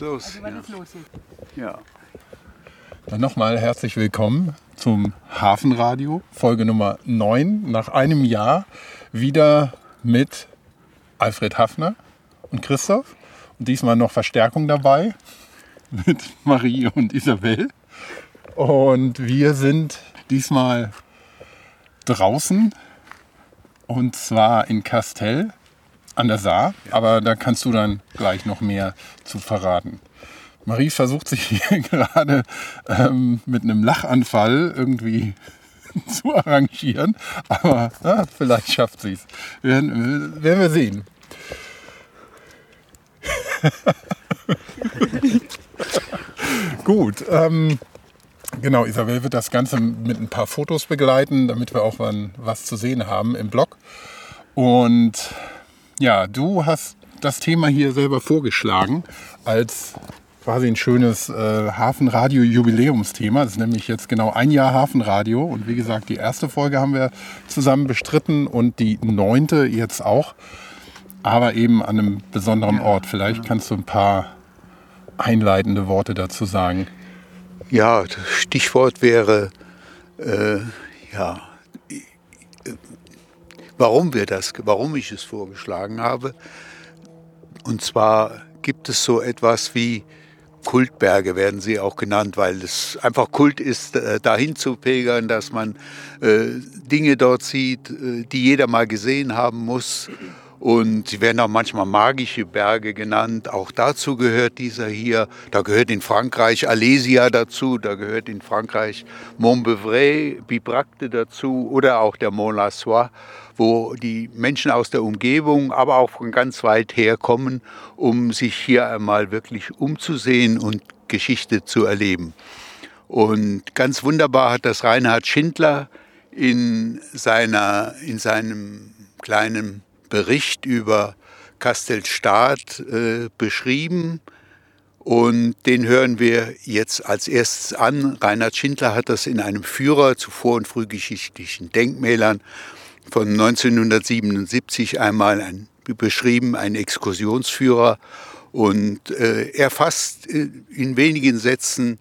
Los, also, wann ja. los Ja. Dann nochmal herzlich willkommen zum Hafenradio, Folge Nummer 9. Nach einem Jahr wieder mit Alfred Hafner und Christoph. Und diesmal noch Verstärkung dabei mit Marie und Isabel. Und wir sind diesmal draußen und zwar in Castell an der Saar, aber da kannst du dann gleich noch mehr zu verraten. Marie versucht sich hier gerade ähm, mit einem Lachanfall irgendwie zu arrangieren, aber ja, vielleicht schafft sie es. Werden, werden wir sehen. Gut, ähm, genau, Isabel wird das Ganze mit ein paar Fotos begleiten, damit wir auch was zu sehen haben im Blog. Und ja, du hast das Thema hier selber vorgeschlagen als quasi ein schönes äh, Hafenradio-Jubiläumsthema. Das ist nämlich jetzt genau ein Jahr Hafenradio. Und wie gesagt, die erste Folge haben wir zusammen bestritten und die neunte jetzt auch. Aber eben an einem besonderen Ort. Vielleicht kannst du ein paar einleitende Worte dazu sagen. Ja, das Stichwort wäre, äh, ja, warum wir das, warum ich es vorgeschlagen habe. Und zwar gibt es so etwas wie Kultberge werden sie auch genannt, weil es einfach Kult ist, äh, dahin zu pilgern, dass man äh, Dinge dort sieht, äh, die jeder mal gesehen haben muss. Und sie werden auch manchmal magische Berge genannt. Auch dazu gehört dieser hier. Da gehört in Frankreich Alesia dazu, da gehört in Frankreich Montbevray, Bibracte dazu oder auch der Mont La Soie wo die Menschen aus der Umgebung, aber auch von ganz weit her kommen, um sich hier einmal wirklich umzusehen und Geschichte zu erleben. Und ganz wunderbar hat das Reinhard Schindler in, seiner, in seinem kleinen Bericht über Kastelstadt äh, beschrieben. Und den hören wir jetzt als erstes an. Reinhard Schindler hat das in einem Führer zu vor- und frühgeschichtlichen Denkmälern von 1977 einmal ein, beschrieben, ein Exkursionsführer. Und äh, er fasst äh, in wenigen Sätzen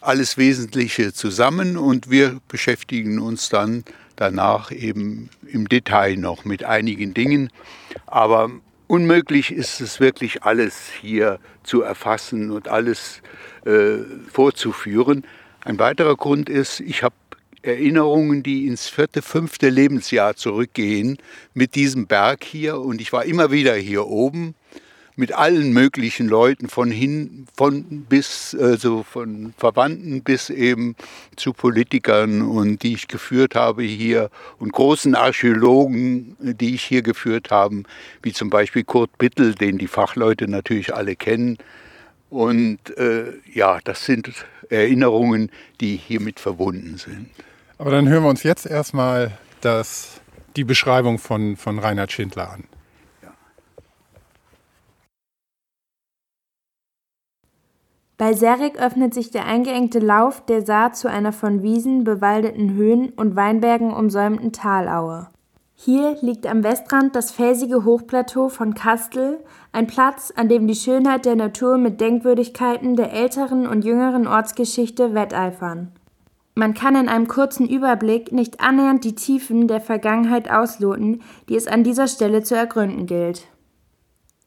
alles Wesentliche zusammen und wir beschäftigen uns dann danach eben im Detail noch mit einigen Dingen. Aber unmöglich ist es wirklich alles hier zu erfassen und alles äh, vorzuführen. Ein weiterer Grund ist, ich habe Erinnerungen, die ins vierte, fünfte Lebensjahr zurückgehen mit diesem Berg hier. Und ich war immer wieder hier oben mit allen möglichen Leuten von hin, von bis, also von Verwandten bis eben zu Politikern und die ich geführt habe hier und großen Archäologen, die ich hier geführt habe, wie zum Beispiel Kurt Bittel, den die Fachleute natürlich alle kennen. Und äh, ja, das sind Erinnerungen, die hiermit verbunden sind. Aber dann hören wir uns jetzt erstmal das, die Beschreibung von, von Reinhard Schindler an. Bei Serik öffnet sich der eingeengte Lauf der Saar zu einer von Wiesen bewaldeten Höhen und Weinbergen umsäumten Talaue. Hier liegt am Westrand das felsige Hochplateau von Kastel, ein Platz, an dem die Schönheit der Natur mit Denkwürdigkeiten der älteren und jüngeren Ortsgeschichte wetteifern. Man kann in einem kurzen Überblick nicht annähernd die Tiefen der Vergangenheit ausloten, die es an dieser Stelle zu ergründen gilt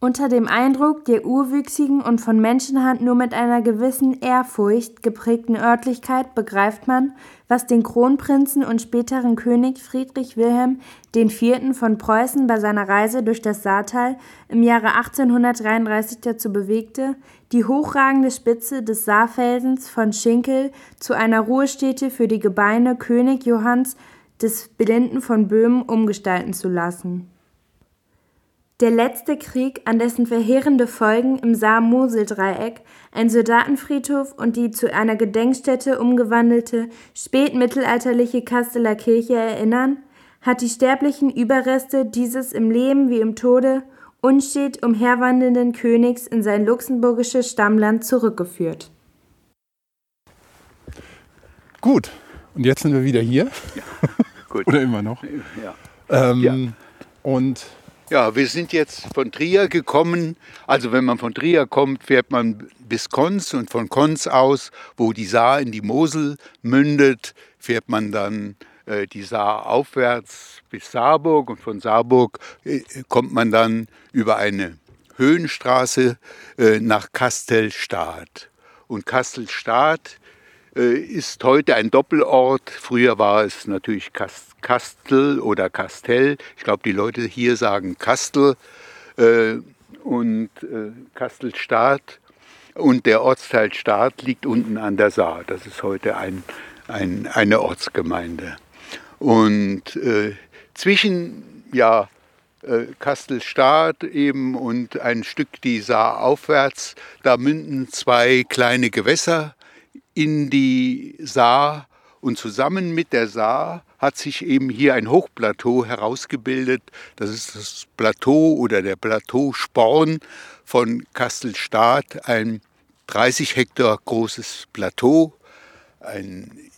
unter dem Eindruck der urwüchsigen und von Menschenhand nur mit einer gewissen Ehrfurcht geprägten Örtlichkeit begreift man, was den Kronprinzen und späteren König Friedrich Wilhelm IV. von Preußen bei seiner Reise durch das Saartal im Jahre 1833 dazu bewegte, die hochragende Spitze des Saarfelsens von Schinkel zu einer Ruhestätte für die Gebeine König Johanns des Blinden von Böhmen umgestalten zu lassen der letzte Krieg, an dessen verheerende Folgen im Saar-Mosel-Dreieck ein Soldatenfriedhof und die zu einer Gedenkstätte umgewandelte spätmittelalterliche Kasteler Kirche erinnern, hat die sterblichen Überreste dieses im Leben wie im Tode unstet umherwandelnden Königs in sein luxemburgisches Stammland zurückgeführt. Gut, und jetzt sind wir wieder hier. Ja, Oder immer noch. Ja. Ähm, ja. Und Ja, wir sind jetzt von Trier gekommen. Also wenn man von Trier kommt, fährt man bis Konz und von Konz aus, wo die Saar in die Mosel mündet, fährt man dann äh, die Saar aufwärts bis Saarburg und von Saarburg äh, kommt man dann über eine Höhenstraße äh, nach Kastelstadt. Und Kastelstadt äh, ist heute ein Doppelort. Früher war es natürlich Kastel oder Kastell. Ich glaube, die Leute hier sagen Kastel äh, und äh, Kastelstadt. Und der Ortsteil Staat liegt unten an der Saar. Das ist heute ein, ein, eine Ortsgemeinde. Und äh, zwischen ja, äh, Kastelstadt eben und ein Stück die Saar aufwärts, da münden zwei kleine Gewässer in die Saar und zusammen mit der Saar hat sich eben hier ein Hochplateau herausgebildet. Das ist das Plateau oder der Plateau Sporn von Kastelstadt, ein 30 Hektar großes Plateau, ein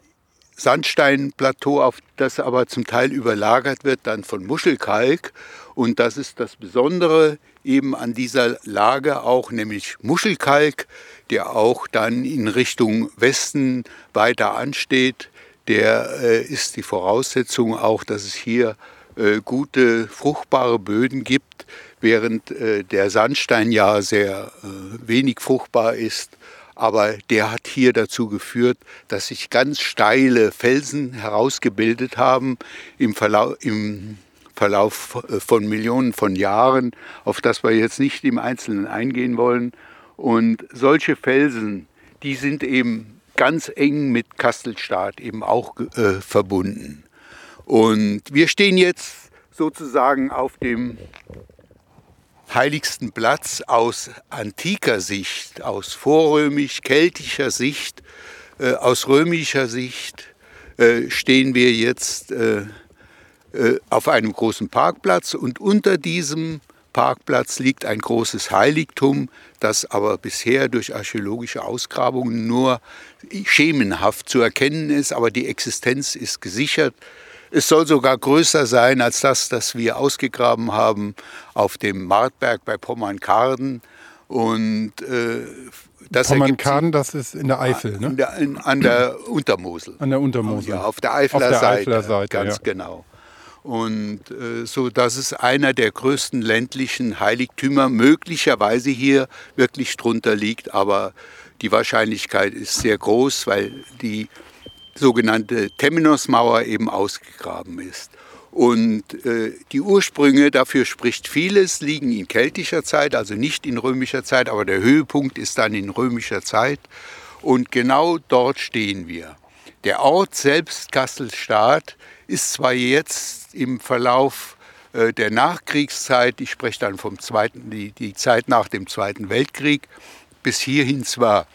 Sandsteinplateau, auf das aber zum Teil überlagert wird dann von Muschelkalk. Und das ist das Besondere eben an dieser Lage auch, nämlich Muschelkalk, der auch dann in Richtung Westen weiter ansteht. Der äh, ist die Voraussetzung auch, dass es hier äh, gute, fruchtbare Böden gibt, während äh, der Sandstein ja sehr äh, wenig fruchtbar ist. Aber der hat hier dazu geführt, dass sich ganz steile Felsen herausgebildet haben im Verlauf, im Verlauf äh, von Millionen von Jahren, auf das wir jetzt nicht im Einzelnen eingehen wollen. Und solche Felsen, die sind eben ganz eng mit Kastelstadt eben auch äh, verbunden. Und wir stehen jetzt sozusagen auf dem heiligsten Platz aus antiker Sicht, aus vorrömisch-keltischer Sicht, äh, aus römischer Sicht äh, stehen wir jetzt äh, äh auf einem großen Parkplatz und unter diesem Parkplatz liegt ein großes Heiligtum, das aber bisher durch archäologische Ausgrabungen nur schemenhaft zu erkennen ist, aber die Existenz ist gesichert. Es soll sogar größer sein als das, das wir ausgegraben haben auf dem Martberg bei Pommern-Karden. Und äh, das Pommern-Karden, das ist in der Eifel, ne? Der, in, an der Untermosel. An der Untermosel. Ja, auf der Eifler, auf der Seite, Eifler Seite. Ganz ja. genau. Und äh, so, dass es einer der größten ländlichen Heiligtümer möglicherweise hier wirklich drunter liegt. Aber die Wahrscheinlichkeit ist sehr groß, weil die sogenannte Temenosmauer eben ausgegraben ist. Und äh, die Ursprünge, dafür spricht vieles, liegen in keltischer Zeit, also nicht in römischer Zeit, aber der Höhepunkt ist dann in römischer Zeit. Und genau dort stehen wir. Der Ort selbst, Kastelstadt, ist zwar jetzt im Verlauf äh, der Nachkriegszeit, ich spreche dann vom zweiten, die, die Zeit nach dem Zweiten Weltkrieg, bis hierhin zwar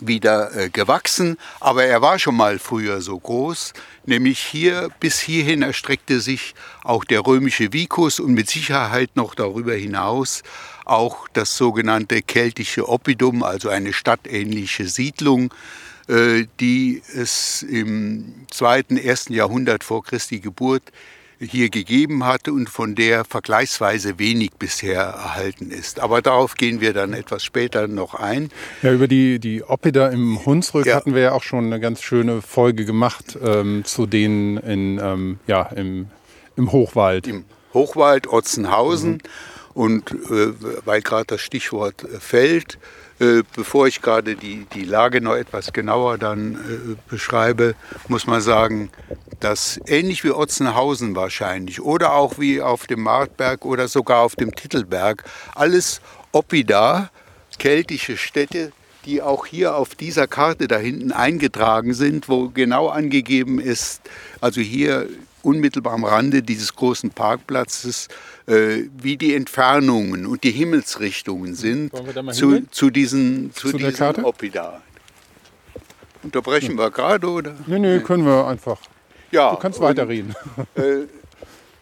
wieder äh, gewachsen, aber er war schon mal früher so groß, nämlich hier bis hierhin erstreckte sich auch der römische Vicus und mit Sicherheit noch darüber hinaus auch das sogenannte keltische Oppidum, also eine stadtähnliche Siedlung, die es im zweiten, ersten Jahrhundert vor Christi Geburt hier gegeben hatte und von der vergleichsweise wenig bisher erhalten ist. Aber darauf gehen wir dann etwas später noch ein. Ja, über die, die Oppida im Hunsrück ja. hatten wir ja auch schon eine ganz schöne Folge gemacht ähm, zu denen in, ähm, ja, im, im Hochwald. Im Hochwald, Otzenhausen. Mhm. Und äh, weil gerade das Stichwort äh, fällt, äh, bevor ich gerade die, die Lage noch etwas genauer dann äh, beschreibe, muss man sagen, dass ähnlich wie Otzenhausen wahrscheinlich oder auch wie auf dem Martberg oder sogar auf dem Titelberg, alles Oppida, keltische Städte, die auch hier auf dieser Karte da hinten eingetragen sind, wo genau angegeben ist, also hier unmittelbar am Rande dieses großen Parkplatzes, äh, wie die Entfernungen und die Himmelsrichtungen sind zu, zu, diesen, zu, zu diesen Oppida. Unterbrechen ja. wir gerade oder? Nee, nee, können wir einfach. Ja, du kannst weiterreden. Äh,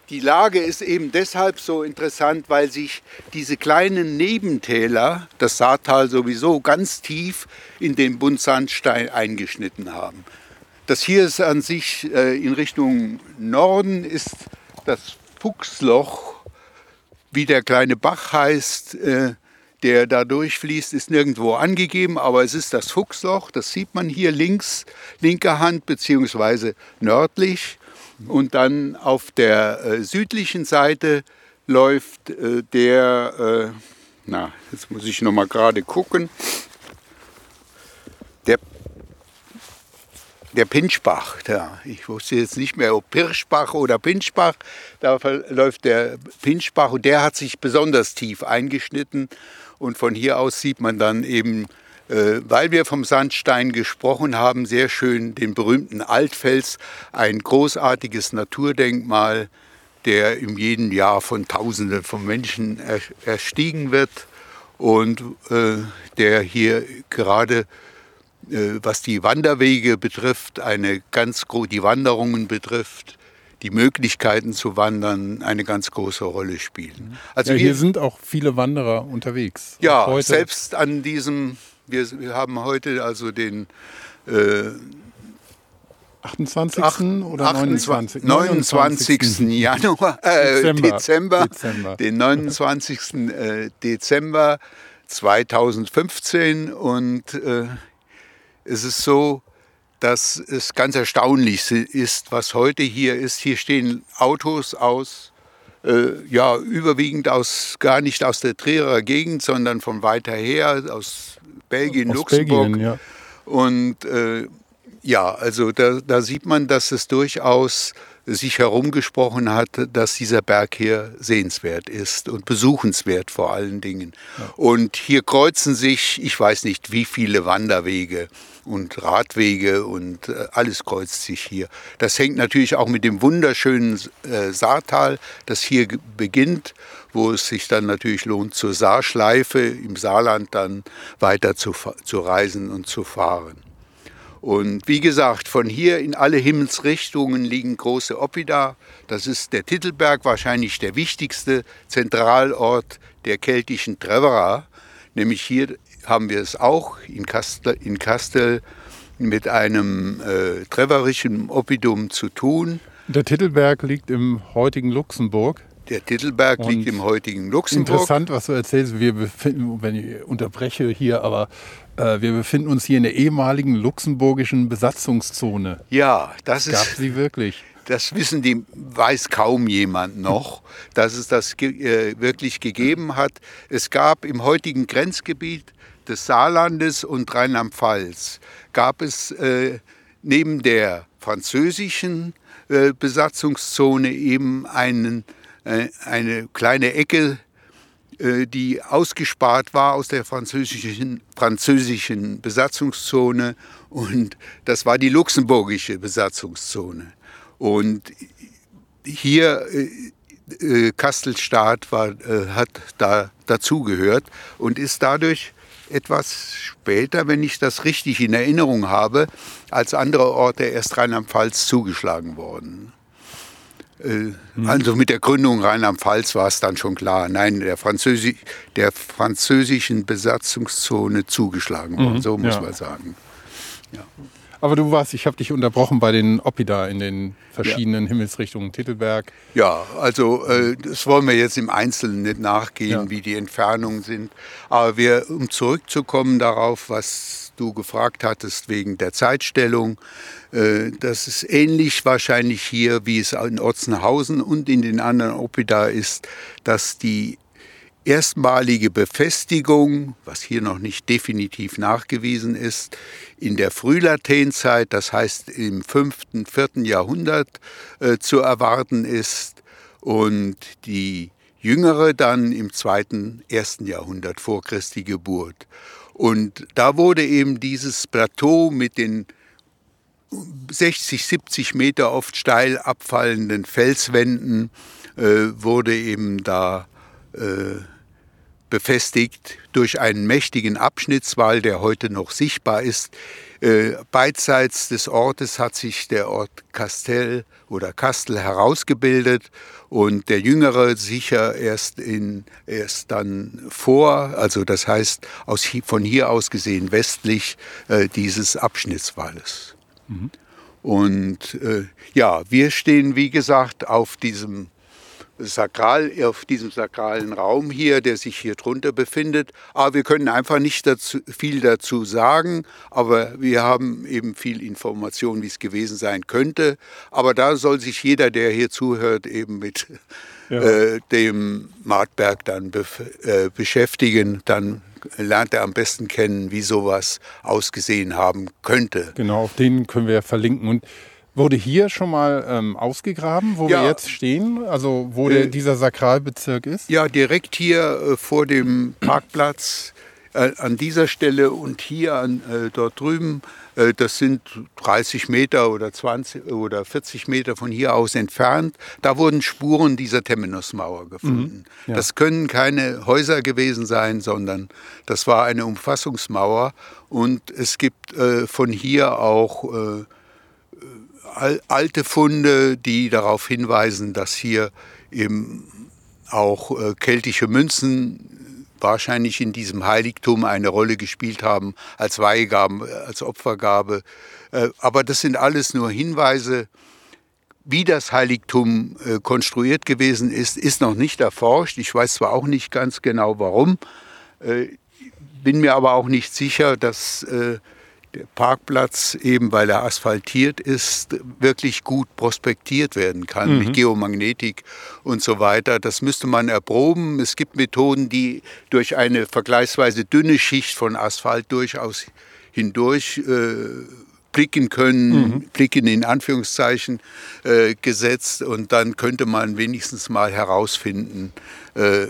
die Lage ist eben deshalb so interessant, weil sich diese kleinen Nebentäler, das Saartal sowieso, ganz tief in den Buntsandstein eingeschnitten haben. Das hier ist an sich äh, in Richtung Norden ist das Fuchsloch Wie der kleine Bach heißt, äh, der da durchfließt, ist nirgendwo angegeben, aber es ist das Fuchsloch, das sieht man hier links, linker Hand beziehungsweise nördlich. Und dann auf der äh, südlichen Seite läuft äh, der, äh, na, jetzt muss ich noch mal gerade gucken, der Pinschbach. Ja, ich wusste jetzt nicht mehr, ob Pirschbach oder Pinschbach. Da läuft der Pinschbach und der hat sich besonders tief eingeschnitten. Und von hier aus sieht man dann eben, äh, weil wir vom Sandstein gesprochen haben, sehr schön den berühmten Altfels, ein großartiges Naturdenkmal der in jedem Jahr von Tausenden von Menschen erstiegen wird und äh, der hier gerade, was die Wanderwege betrifft, eine ganz die Wanderungen betrifft, die Möglichkeiten zu wandern eine ganz große Rolle spielen. Also ja, hier wir, sind auch viele Wanderer unterwegs. Ja, selbst an diesem, wir, wir haben heute also den äh, 28. Ach, oder 29. 29. Januar, äh, Dezember. Dezember, Dezember, den 29. Äh, Dezember 2015 und äh, es ist so, dass es ganz erstaunlich ist, was heute hier ist. Hier stehen Autos aus, äh, ja, überwiegend aus, gar nicht aus der Trierer Gegend, sondern von weiter her, aus Belgien, aus Luxemburg. Belgien, ja. Und äh, ja, also da, da sieht man, dass es durchaus sich herumgesprochen hat, dass dieser Berg hier sehenswert ist und besuchenswert vor allen Dingen. Ja. Und hier kreuzen sich, ich weiß nicht wie viele Wanderwege und Radwege und äh, alles kreuzt sich hier. Das hängt natürlich auch mit dem wunderschönen äh, Saartal, das hier beginnt, wo es sich dann natürlich lohnt, zur Saarschleife im Saarland dann weiter zu, zu reisen und zu fahren. Und wie gesagt, von hier in alle Himmelsrichtungen liegen große Oppida. Das ist der Titelberg, wahrscheinlich der wichtigste Zentralort der keltischen Trevera. Nämlich hier haben wir es auch in Kastel, in Kastel mit einem äh, treverischen Oppidum zu tun. Der Titelberg liegt im heutigen Luxemburg. Der Titelberg Und liegt im heutigen Luxemburg. Interessant, was du erzählst. Wir befinden, wenn ich unterbreche hier, aber wir befinden uns hier in der ehemaligen luxemburgischen Besatzungszone. Ja, das, das gab ist. sie wirklich. Das wissen die, weiß kaum jemand noch, dass es das äh, wirklich gegeben hat. Es gab im heutigen Grenzgebiet des Saarlandes und Rheinland-Pfalz gab es äh, neben der französischen äh, Besatzungszone eben einen, äh, eine kleine Ecke äh, die ausgespart war aus der französischen, französischen Besatzungszone und das war die luxemburgische Besatzungszone. Und hier äh, äh Kastelstaat war, äh, hat da dazugehört und ist dadurch etwas später, wenn ich das richtig in Erinnerung habe, als andere Orte erst Rheinland-Pfalz zugeschlagen worden. Äh, also mit der Gründung Rheinland-Pfalz war es dann schon klar, nein, der, Französi der französischen Besatzungszone zugeschlagen worden, mhm, so muss ja. man sagen. Ja. Aber du warst, ich habe dich unterbrochen bei den Oppida in den verschiedenen ja. Himmelsrichtungen, Titelberg. Ja, also äh, das wollen wir jetzt im Einzelnen nicht nachgehen, wie die Entfernungen sind. Aber wir, um zurückzukommen darauf, was du gefragt hattest wegen der Zeitstellung. Äh, das ist ähnlich wahrscheinlich hier, wie es in Otzenhausen und in den anderen Opida ist, dass die erstmalige Befestigung, was hier noch nicht definitiv nachgewiesen ist, in der Frühlatenzeit, das heißt im 5., 4. Jahrhundert äh, zu erwarten ist und die jüngere dann im 2., 1. Jahrhundert vor Christi Geburt. Und da wurde eben dieses Plateau mit den 60, 70 Meter oft steil abfallenden Felswänden äh, wurde eben da äh, befestigt durch einen mächtigen Abschnittswall, der heute noch sichtbar ist. Äh, beidseits des Ortes hat sich der Ort Kastel oder Kastel herausgebildet und der Jüngere sicher erst, in, erst dann vor, also das heißt aus, von hier aus gesehen westlich äh, dieses Abschnittswalles. Mhm. Und äh, ja, wir stehen wie gesagt auf diesem sakral, auf diesem sakralen Raum hier, der sich hier drunter befindet. Aber wir können einfach nicht dazu, viel dazu sagen, aber wir haben eben viel Information, wie es gewesen sein könnte. Aber da soll sich jeder, der hier zuhört, eben mit ja. äh, dem Martberg dann äh, beschäftigen. Dann lernt er am besten kennen, wie sowas ausgesehen haben könnte. Genau, auf den können wir verlinken. Und Wurde hier schon mal ähm, ausgegraben, wo ja. wir jetzt stehen? Also wo äh, dieser Sakralbezirk ist? Ja, direkt hier äh, vor dem Parkplatz äh, an dieser Stelle und hier an, äh, dort drüben. Äh, das sind 30 Meter oder 20 oder 40 Meter von hier aus entfernt. Da wurden Spuren dieser Temenusmauer gefunden. Mhm, ja. Das können keine Häuser gewesen sein, sondern das war eine Umfassungsmauer. Und es gibt äh, von hier auch alte Funde, die darauf hinweisen, dass hier eben auch äh, keltische Münzen wahrscheinlich in diesem Heiligtum eine Rolle gespielt haben als Weihgaben, äh, als Opfergabe. Äh, aber das sind alles nur Hinweise. Wie das Heiligtum konstruiert gewesen ist, ist noch nicht erforscht. Ich weiß zwar auch nicht ganz genau warum, bin mir aber auch nicht sicher, dass der Parkplatz, eben weil er asphaltiert ist, wirklich gut prospektiert werden kann mhm. mit Geomagnetik und so weiter. Das müsste man erproben. Es gibt Methoden, die durch eine vergleichsweise dünne Schicht von Asphalt durchaus hindurch äh, blicken können, mhm. blicken in Anführungszeichen äh, gesetzt und dann könnte man wenigstens mal herausfinden, äh,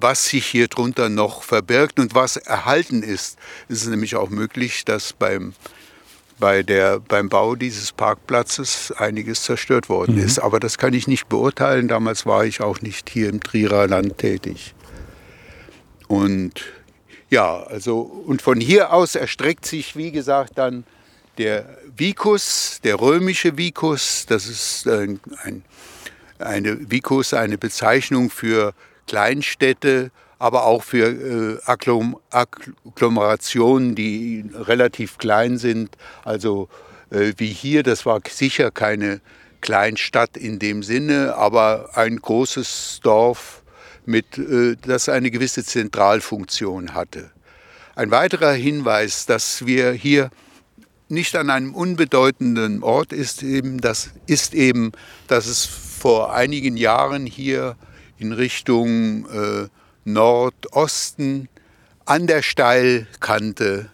was sich hier drunter noch verbirgt und was erhalten ist. Es ist nämlich auch möglich, dass beim, bei der, beim Bau dieses Parkplatzes einiges zerstört worden mhm. ist. Aber das kann ich nicht beurteilen. Damals war ich auch nicht hier im Trierer Land tätig. Und ja, also und von hier aus erstreckt sich, wie gesagt, dann der Vicus, der römische Vicus. Das ist ein, ein eine Vicus, eine Bezeichnung für Kleinstädte, aber auch für äh, Agglomerationen, die relativ klein sind. Also äh, wie hier, das war sicher keine Kleinstadt in dem Sinne, aber ein großes Dorf, mit, äh, das eine gewisse Zentralfunktion hatte. Ein weiterer Hinweis, dass wir hier nicht an einem unbedeutenden Ort ist eben, das ist eben, dass es vor einigen Jahren hier in Richtung äh, Nordosten an der Steilkante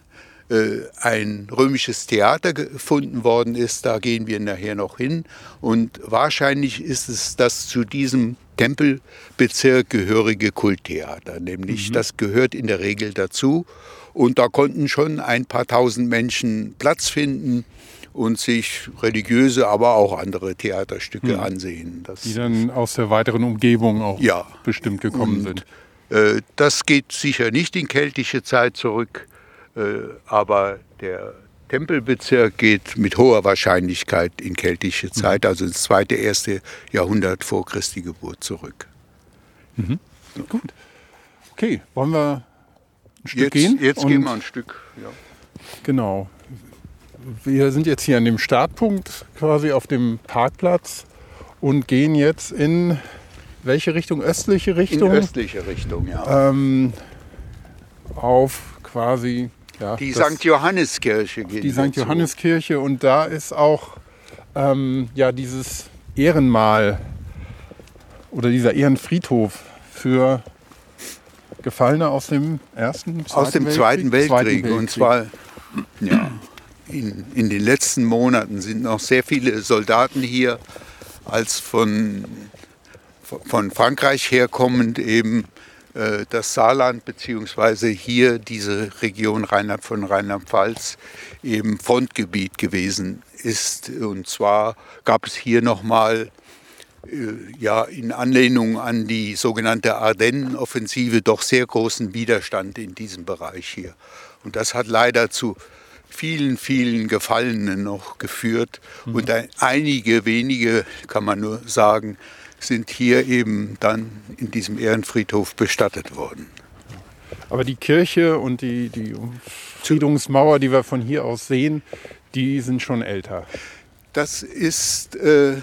äh, ein römisches Theater gefunden worden ist. Da gehen wir nachher noch hin. Und wahrscheinlich ist es das zu diesem Tempelbezirk gehörige Kulttheater. Nämlich mhm. das gehört in der Regel dazu. Und da konnten schon ein paar tausend Menschen Platz finden und sich religiöse, aber auch andere Theaterstücke hm. ansehen. Das die dann aus der weiteren Umgebung auch ja. bestimmt gekommen und, sind. Äh, das geht sicher nicht in keltische Zeit zurück, äh, aber der Tempelbezirk geht mit hoher Wahrscheinlichkeit in keltische hm. Zeit, also ins zweite, erste Jahrhundert vor Christi Geburt zurück. Mhm. Gut. Okay, wollen wir ein Stück jetzt, gehen? Jetzt gehen wir ein Stück. Ja. Genau wir sind jetzt hier an dem Startpunkt quasi auf dem Parkplatz und gehen jetzt in welche Richtung? Östliche Richtung? In östliche Richtung, ja. Ähm, auf quasi. Ja, die St. Johanneskirche geht. Die St. Johanneskirche und da ist auch ähm, ja, dieses Ehrenmal oder dieser Ehrenfriedhof für Gefallene aus dem ersten, Zweiten aus dem Weltkrieg? Zweiten Weltkrieg. Zweiten Weltkrieg. Und zwar ja, in, in den letzten Monaten sind noch sehr viele Soldaten hier, als von, von Frankreich herkommend eben äh, das Saarland beziehungsweise hier diese Region Rheinland von Rheinland-Pfalz eben Frontgebiet gewesen ist. Und zwar gab es hier nochmal äh, ja, in Anlehnung an die sogenannte Ardennen-Offensive doch sehr großen Widerstand in diesem Bereich hier. Und das hat leider zu vielen, vielen Gefallenen noch geführt. Mhm. Und einige wenige, kann man nur sagen, sind hier eben dann in diesem Ehrenfriedhof bestattet worden. Aber die Kirche und die, die Umfriedungsmauer, die wir von hier aus sehen, die sind schon älter. Das ist, äh,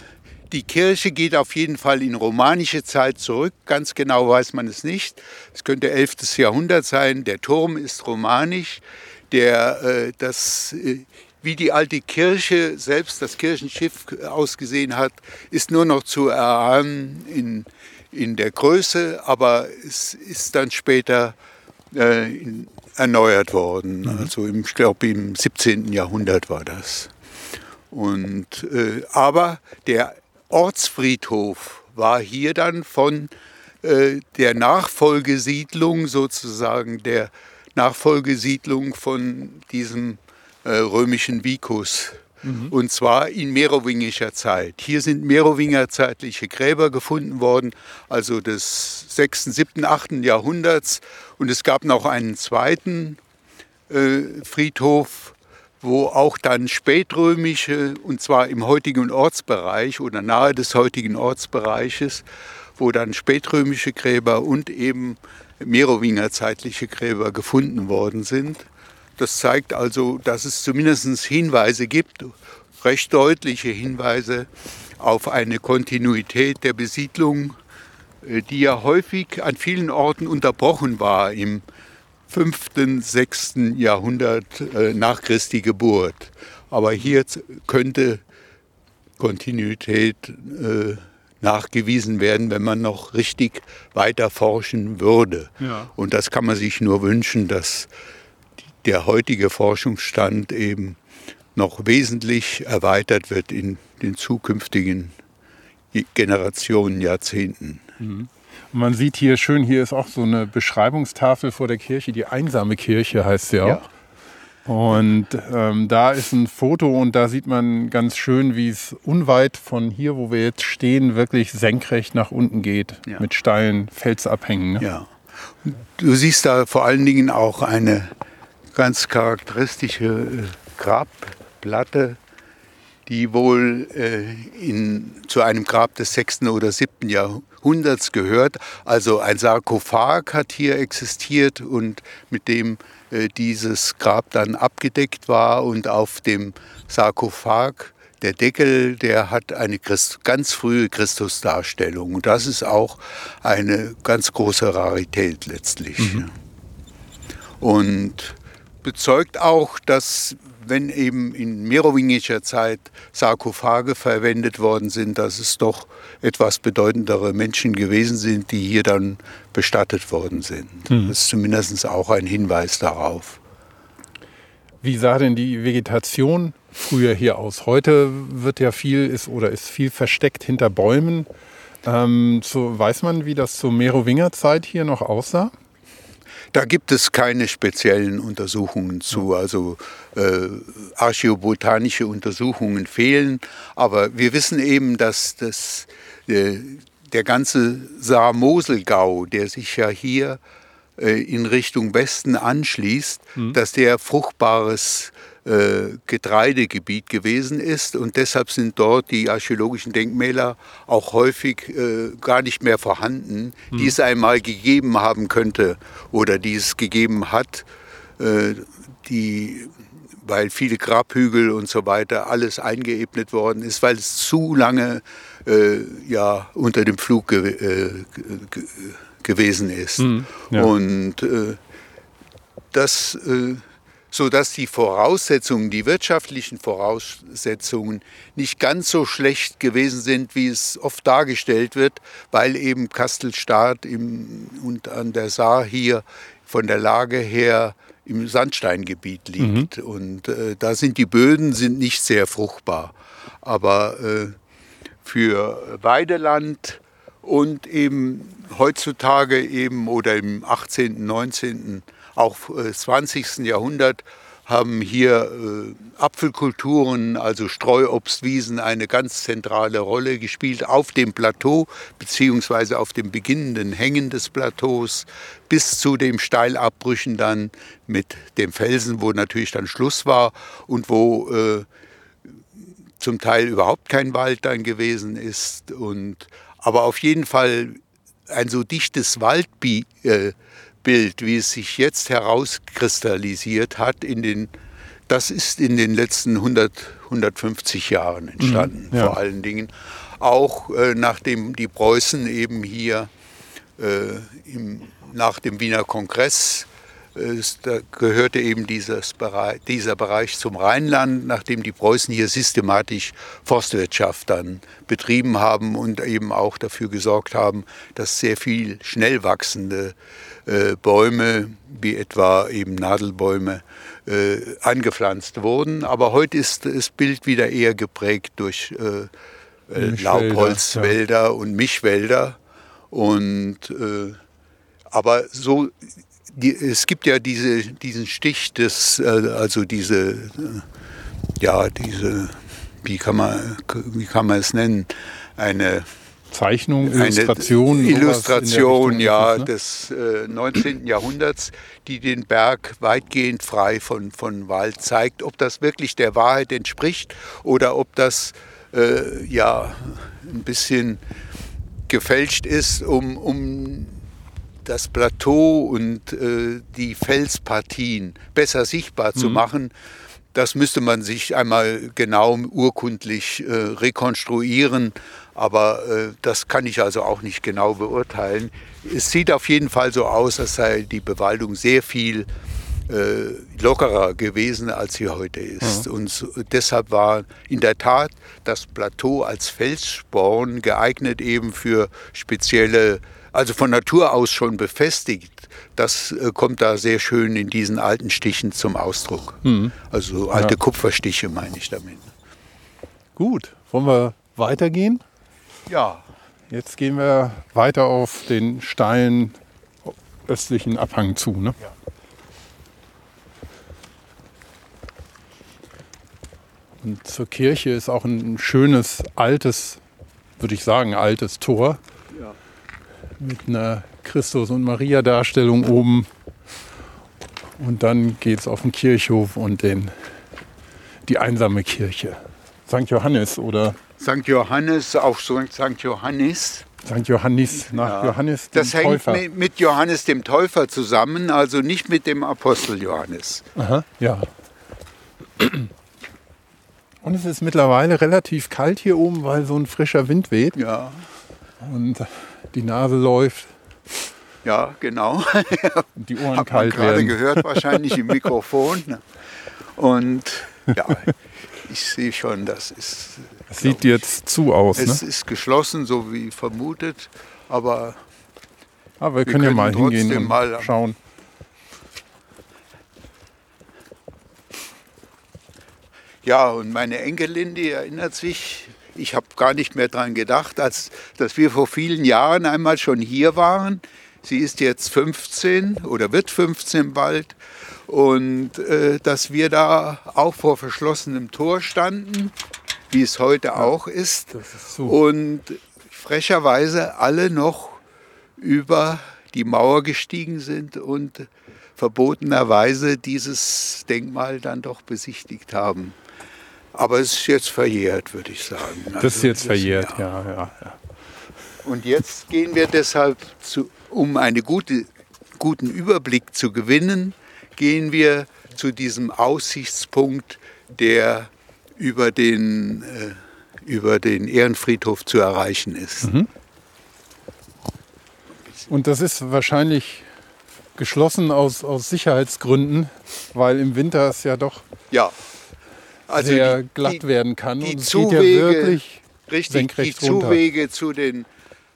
Die Kirche geht auf jeden Fall in romanische Zeit zurück. Ganz genau weiß man es nicht. Es könnte 11. Jahrhundert sein. Der Turm ist romanisch. Der, äh, das, äh, wie die alte Kirche selbst, das Kirchenschiff ausgesehen hat, ist nur noch zu erahnen in, in der Größe, aber es ist dann später äh, in, erneuert worden. Mhm. Also im, ich glaube im 17. Jahrhundert war das. Und, äh, aber der Ortsfriedhof war hier dann von äh, der Nachfolgesiedlung sozusagen, der Nachfolgesiedlung von diesem äh, römischen Vicus. Mhm. Und zwar in merowingischer Zeit. Hier sind merowingerzeitliche Gräber gefunden worden, also des 6., 7., 8. Jahrhunderts. Und es gab noch einen zweiten äh, Friedhof wo auch dann spätrömische, und zwar im heutigen Ortsbereich oder nahe des heutigen Ortsbereiches, wo dann spätrömische Gräber und eben Merowingerzeitliche Gräber gefunden worden sind. Das zeigt also, dass es zumindest Hinweise gibt, recht deutliche Hinweise auf eine Kontinuität der Besiedlung, äh, die ja häufig an vielen Orten unterbrochen war im 5., 6. Jahrhundert äh, nach Christi Geburt. Aber hier könnte Kontinuität äh, nachgewiesen werden, wenn man noch richtig weiter forschen würde. Ja. Und das kann man sich nur wünschen, dass der heutige Forschungsstand eben noch wesentlich erweitert wird in den zukünftigen Generationen, Jahrzehnten. Mhm. Und man sieht hier schön, hier ist auch so eine Beschreibungstafel vor der Kirche, die einsame Kirche heißt sie auch. Ja. Und ähm, da ist ein Foto und da sieht man ganz schön, wie es unweit von hier, wo wir jetzt stehen, wirklich senkrecht nach unten geht, ja. mit steilen Felsabhängen. Ne? Ja. Du siehst da vor allen Dingen auch eine ganz charakteristische äh, Grabplatte, die wohl äh, in, zu einem Grab des 6. oder 7. Jahrhunderts gehört. Also ein Sarkophag hat hier existiert und mit dem dieses Grab dann abgedeckt war und auf dem Sarkophag der Deckel, der hat eine Christ, ganz frühe Christusdarstellung. Und das ist auch eine ganz große Rarität letztlich. Mhm. Und bezeugt auch, dass wenn eben in merowingischer Zeit Sarkophage verwendet worden sind, dass es doch etwas bedeutendere Menschen gewesen sind, die hier dann bestattet worden sind. Mhm. Das ist zumindest auch ein Hinweis darauf. Wie sah denn die Vegetation früher hier aus? Heute wird ja viel ist oder ist viel versteckt hinter Bäumen. Ähm, so weiß man, wie das zur Merowingerzeit hier noch aussah? Da gibt es keine speziellen Untersuchungen zu. Also äh, archäobotanische Untersuchungen fehlen. Aber wir wissen eben, dass das, äh, der ganze Saar-Mosel-Gau, der sich ja hier äh, in Richtung Westen anschließt, mhm. dass der fruchtbares äh, Getreidegebiet gewesen ist und deshalb sind dort die archäologischen Denkmäler auch häufig äh, gar nicht mehr vorhanden, mhm. die es einmal gegeben haben könnte oder die es gegeben hat, äh, die weil viele Grabhügel und so weiter alles eingeebnet worden ist, weil es zu lange äh, ja, unter dem Flug ge äh, ge gewesen ist. Mhm, ja. Und äh, das äh, sodass die Voraussetzungen, die wirtschaftlichen Voraussetzungen nicht ganz so schlecht gewesen sind, wie es oft dargestellt wird, weil eben Kastelstadt im, und an der Saar hier von der Lage her im Sandsteingebiet liegt. Mhm. Und äh, da sind die Böden sind nicht sehr fruchtbar. Aber äh, für Weideland und eben heutzutage eben oder im 18., 19., auch 20. Äh, Jahrhundert haben hier äh, Apfelkulturen, also Streuobstwiesen, eine ganz zentrale Rolle gespielt auf dem Plateau beziehungsweise auf dem beginnenden Hängen des Plateaus bis zu den Steilabbrüchen dann mit dem Felsen, wo natürlich dann Schluss war und wo äh, zum Teil überhaupt kein Wald dann gewesen ist und aber auf jeden Fall ein so dichtes Waldbiet äh, Bild, wie es sich jetzt herauskristallisiert hat, in den, das ist in den letzten 100, 150 Jahren entstanden, mhm, ja. vor allen Dingen. auch äh, nachdem die Preußen eben hier äh, im, nach dem Wiener Kongress ist, da gehörte eben Bereich, dieser Bereich zum Rheinland, nachdem die Preußen hier systematisch Forstwirtschaft dann betrieben haben und eben auch dafür gesorgt haben, dass sehr viel schnell wachsende äh, Bäume, wie etwa eben Nadelbäume, äh, angepflanzt wurden. Aber heute ist das Bild wieder eher geprägt durch äh, äh Laubholzwälder ja. und Mischwälder. Und, äh, aber so die, es gibt ja diese, diesen Stich des, äh, also diese, äh, ja, diese, wie kann man, wie kann man es nennen, eine Zeichnung, Illustration. Illustration, ja, ist, ne? des äh, 19. Jahrhunderts, die den Berg weitgehend frei von, von Wald zeigt. Ob das wirklich der Wahrheit entspricht oder ob das äh, ja ein bisschen gefälscht ist, um, um das Plateau und äh, die Felspartien besser sichtbar mhm. zu machen, das müsste man sich einmal genau urkundlich äh, rekonstruieren. Aber äh, das kann ich also auch nicht genau beurteilen. Es sieht auf jeden Fall so aus, als sei die Bewaldung sehr viel äh, lockerer gewesen, als sie heute ist. Ja. Und so, deshalb war in der Tat das Plateau als Felssporn geeignet eben für spezielle also von Natur aus schon befestigt, das äh, kommt da sehr schön in diesen alten Stichen zum Ausdruck. Mhm. Also alte ja. Kupferstiche meine ich damit. Gut, wollen wir weitergehen? Ja. Jetzt gehen wir weiter auf den steilen östlichen Abhang zu. Ne? Ja. Und zur Kirche ist auch ein schönes, altes, würde ich sagen, altes Tor mit einer Christus- und Maria-Darstellung oben. Und dann geht es auf den Kirchhof und den, die einsame Kirche. St. Johannes oder? St. Johannes, auch St. Johannes. St. Johannes, nach ja. Johannes dem Das hängt Täufer. mit Johannes dem Täufer zusammen, also nicht mit dem Apostel Johannes. Aha, ja. Und es ist mittlerweile relativ kalt hier oben, weil so ein frischer Wind weht. Ja. Und die Nase läuft. Ja, genau. Und die Ohren Hat kalt man gerade gehört wahrscheinlich im Mikrofon. Und ja, ich sehe schon, das ist. Es sieht jetzt zu aus. Es ne? ist geschlossen, so wie vermutet, aber. Aber wir, wir können, ja mal hingehen und mal schauen. Ja, und meine Enkelin, die erinnert sich, ich habe gar nicht mehr daran gedacht, als, dass wir vor vielen Jahren einmal schon hier waren. Sie ist jetzt 15 oder wird 15 bald. Und äh, dass wir da auch vor verschlossenem Tor standen, wie es heute ja, auch ist. ist so. Und frecherweise alle noch über die Mauer gestiegen sind und verbotenerweise dieses Denkmal dann doch besichtigt haben. Aber es ist jetzt verjährt, würde ich sagen. Also das ist jetzt verjährt, ja. Ja, ja, Und jetzt gehen wir deshalb, zu, um einen gute, guten Überblick zu gewinnen, gehen wir zu diesem Aussichtspunkt, der über den, äh, über den Ehrenfriedhof zu erreichen ist. Mhm. Und das ist wahrscheinlich geschlossen aus, aus Sicherheitsgründen, weil im Winter es ja doch ja also sehr die, glatt werden kann. Die und Zuwege, ja richtig, die Zuwege runter. zu den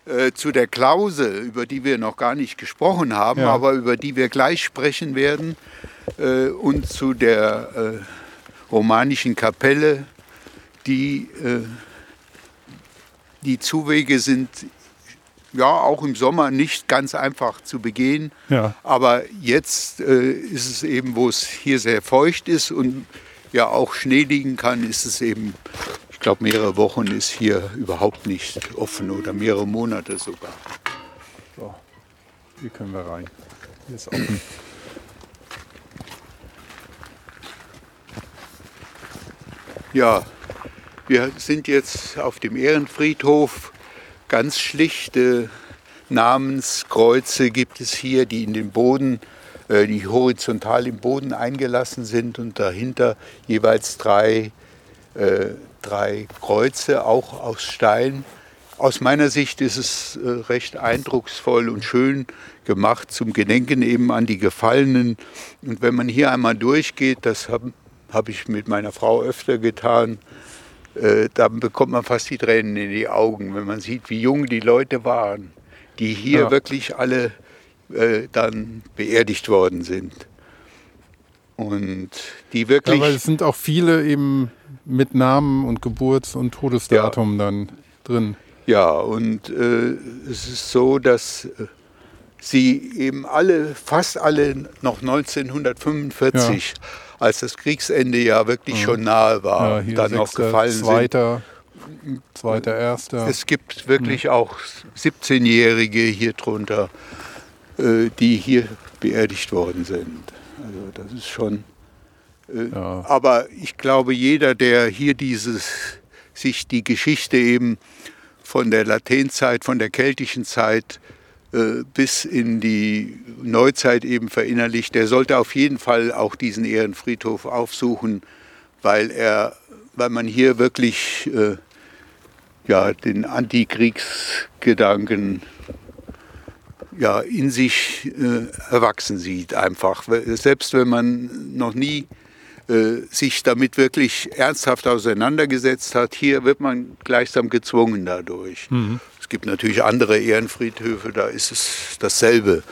äh, zu der Klause, über die wir noch gar nicht gesprochen haben, ja. aber über die wir gleich sprechen werden, äh, und zu der äh, romanischen Kapelle, die, äh, die Zuwege sind ja auch im Sommer nicht ganz einfach zu begehen. Ja. Aber jetzt äh, ist es eben, wo es hier sehr feucht ist und ja auch Schnee liegen kann, ist es eben, ich glaube, mehrere Wochen ist hier überhaupt nicht offen oder mehrere Monate sogar. So, hier können wir rein. Hier ist offen. Ja, wir sind jetzt auf dem Ehrenfriedhof. Ganz schlichte Namenskreuze gibt es hier, die in den Boden die horizontal im Boden eingelassen sind und dahinter jeweils drei äh, drei Kreuze, auch aus Stein. Aus meiner Sicht ist es äh, recht eindrucksvoll und schön gemacht zum Gedenken eben an die Gefallenen. Und wenn man hier einmal durchgeht, das habe hab ich mit meiner Frau öfter getan, äh, dann bekommt man fast die Tränen in die Augen, wenn man sieht, wie jung die Leute waren, die hier ja. wirklich alle äh, dann beerdigt worden sind. Und die wirklich. Ja, weil es sind auch viele eben mit Namen und Geburts- und Todesdatum ja. dann drin. Ja, und äh, es ist so, dass äh, sie eben alle, fast alle noch 1945, ja. als das Kriegsende ja wirklich ja. schon nahe war, ja, dann noch gefallen zweiter, sind. Zweiter, erster. Es gibt wirklich auch 17-Jährige hier drunter, die hier beerdigt worden sind. Also das ist schon. Äh, aber ich glaube, jeder, der hier dieses, sich die Geschichte eben von der Latenzeit, von der keltischen Zeit äh, bis in die Neuzeit eben verinnerlicht, der sollte auf jeden Fall auch diesen Ehrenfriedhof aufsuchen, weil er, weil man hier wirklich äh, ja, den Antikriegsgedanken ja, in sich äh, erwachsen sieht einfach. Selbst wenn man noch nie äh, sich damit wirklich ernsthaft auseinandergesetzt hat. Hier wird man gleichsam gezwungen dadurch. Mhm. Es gibt natürlich andere Ehrenfriedhöfe, da ist es dasselbe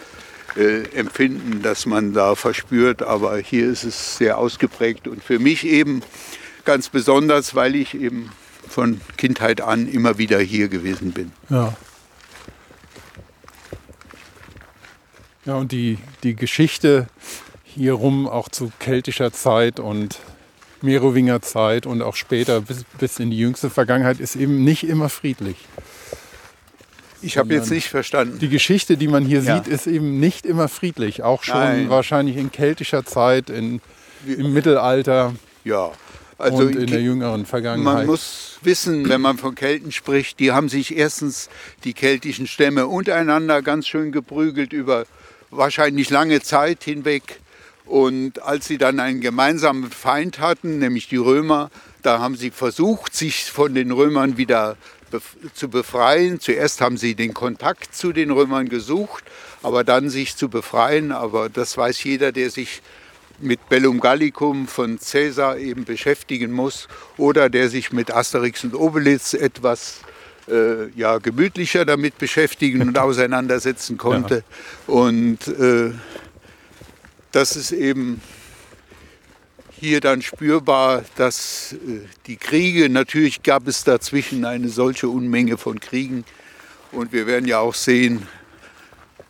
äh, Empfinden, das man da verspürt, aber hier ist es sehr ausgeprägt und für mich eben ganz besonders, weil ich eben von Kindheit an immer wieder hier gewesen bin. Ja. Ja, und die, die Geschichte hier rum auch zu keltischer Zeit und Merowinger Zeit und auch später bis, bis in die jüngste Vergangenheit ist eben nicht immer friedlich. Ich habe jetzt nicht verstanden. Die Geschichte, die man hier ja. sieht, ist eben nicht immer friedlich. Auch schon Nein. wahrscheinlich in keltischer Zeit, in, im Mittelalter. Ja. Also und in der jüngeren Vergangenheit. Man muss wissen, wenn man von Kelten spricht, die haben sich erstens die keltischen Stämme untereinander ganz schön geprügelt über wahrscheinlich lange Zeit hinweg. Und als sie dann einen gemeinsamen Feind hatten, nämlich die Römer, da haben sie versucht, sich von den Römern wieder zu befreien. Zuerst haben sie den Kontakt zu den Römern gesucht, aber dann sich zu befreien. Aber das weiß jeder, der sich mit Bellum Gallicum von Caesar eben beschäftigen muss oder der sich mit Asterix und Obelix etwas äh, ja, gemütlicher damit beschäftigen und auseinandersetzen konnte. Ja. Und äh, das ist eben hier dann spürbar, dass äh, die Kriege, natürlich gab es dazwischen eine solche Unmenge von Kriegen. Und wir werden ja auch sehen,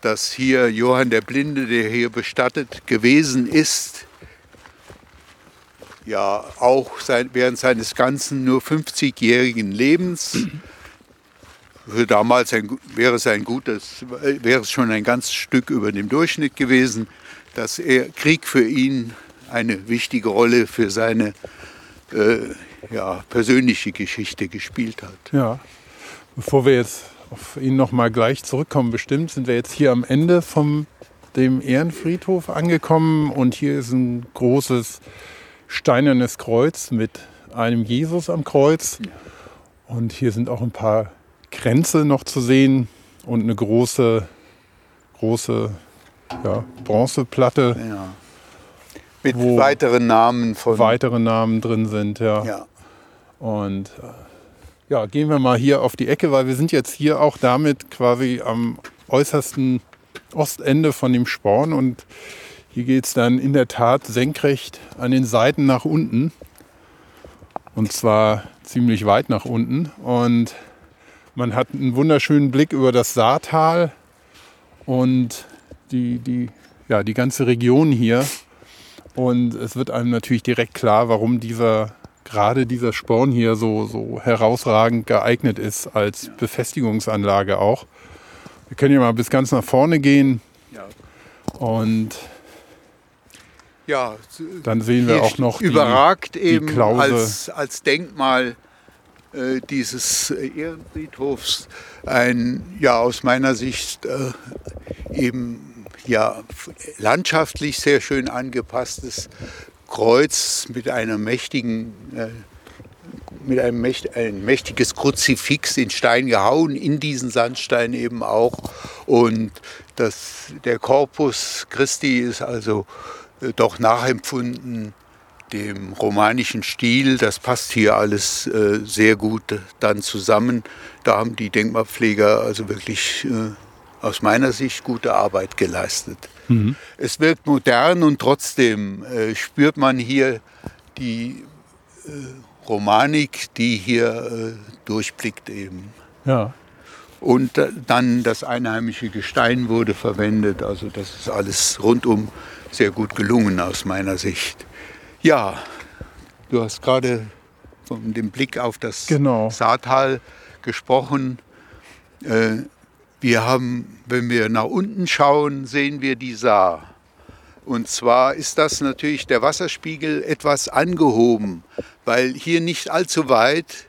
dass hier Johann der Blinde, der hier bestattet gewesen ist, ja auch sein, während seines ganzen nur 50-jährigen Lebens, für damals ein, wäre es ein gutes, wäre es schon ein ganzes Stück über dem Durchschnitt gewesen, dass er Krieg für ihn eine wichtige Rolle für seine äh, ja, persönliche Geschichte gespielt hat. Ja, bevor wir jetzt auf ihn noch mal gleich zurückkommen, bestimmt sind wir jetzt hier am Ende vom dem Ehrenfriedhof angekommen und hier ist ein großes steinernes Kreuz mit einem Jesus am Kreuz. Und hier sind auch ein paar Kränze noch zu sehen und eine große große ja, Bronzeplatte. Ja. Mit weiteren Namen von. Weitere Namen drin sind, ja. ja. Und äh, ja, gehen wir mal hier auf die Ecke, weil wir sind jetzt hier auch damit quasi am äußersten Ostende von dem Sporn und hier geht es dann in der Tat senkrecht an den Seiten nach unten. Und zwar ziemlich weit nach unten. Und man hat einen wunderschönen Blick über das Saartal und die, die, ja, die ganze Region hier. Und es wird einem natürlich direkt klar, warum dieser, gerade dieser Sporn hier so, so herausragend geeignet ist als Befestigungsanlage auch. Wir können ja mal bis ganz nach vorne gehen. Und ja, dann sehen wir auch noch überragt die, eben die als, als Denkmal dieses Ehrenfriedhofs ein ja aus meiner Sicht äh, eben ja landschaftlich sehr schön angepasstes Kreuz mit einer mächtigen äh, mit einem Mächt, ein mächtiges Kruzifix in Stein gehauen, in diesen Sandstein eben auch. Und das, der Korpus Christi ist also äh, doch nachempfunden dem romanischen Stil. Das passt hier alles äh, sehr gut dann zusammen. Da haben die Denkmalpfleger also wirklich äh, aus meiner Sicht gute Arbeit geleistet. Mhm. Es wirkt modern und trotzdem äh, spürt man hier die äh, Romanik, die hier äh, durchblickt eben. Ja. Und äh, dann das einheimische Gestein wurde verwendet. Also das ist alles rundum sehr gut gelungen aus meiner Sicht. Ja, du hast gerade von dem Blick auf das genau. Saartal gesprochen. Äh, wir haben, wenn wir nach unten schauen, sehen wir die Saar. Und zwar ist das natürlich der Wasserspiegel etwas angehoben, weil hier nicht allzu weit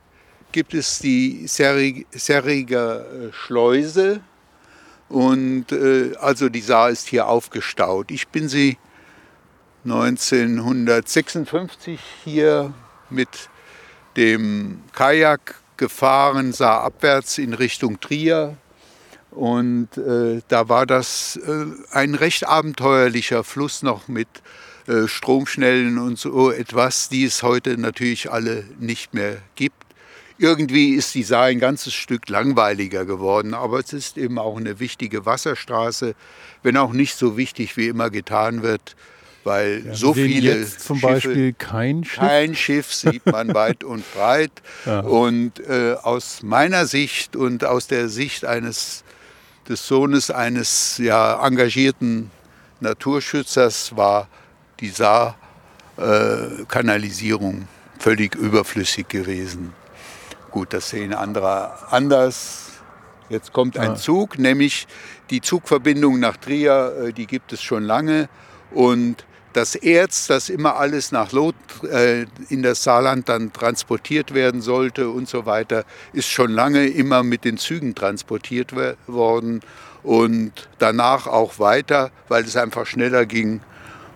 gibt es die Serriger äh, Schleuse. Und äh, also die Saar ist hier aufgestaut. Ich bin sie 1956 hier mit dem Kajak gefahren, sah abwärts in Richtung Trier. Und äh, da war das äh, ein recht abenteuerlicher Fluss noch mit äh, Stromschnellen und so etwas, die es heute natürlich alle nicht mehr gibt. Irgendwie ist die Saar ein ganzes Stück langweiliger geworden, aber es ist eben auch eine wichtige Wasserstraße, wenn auch nicht so wichtig wie immer getan wird weil ja, so viele jetzt zum Schiffe, Beispiel kein Schiff. Kein Schiff sieht man weit und breit. Ja. Und äh, aus meiner Sicht und aus der Sicht eines des Sohnes eines ja, engagierten Naturschützers war die Saar-Kanalisierung äh, völlig überflüssig gewesen. Gut, das sehen andere anders. Jetzt kommt ein. Zug, nämlich die Zugverbindung nach Trier, äh, die gibt es schon lange. Und das Erz, das immer alles nach Lot äh, in das Saarland dann transportiert werden sollte und so weiter, ist schon lange immer mit den Zügen transportiert worden und danach auch weiter, weil es einfach schneller ging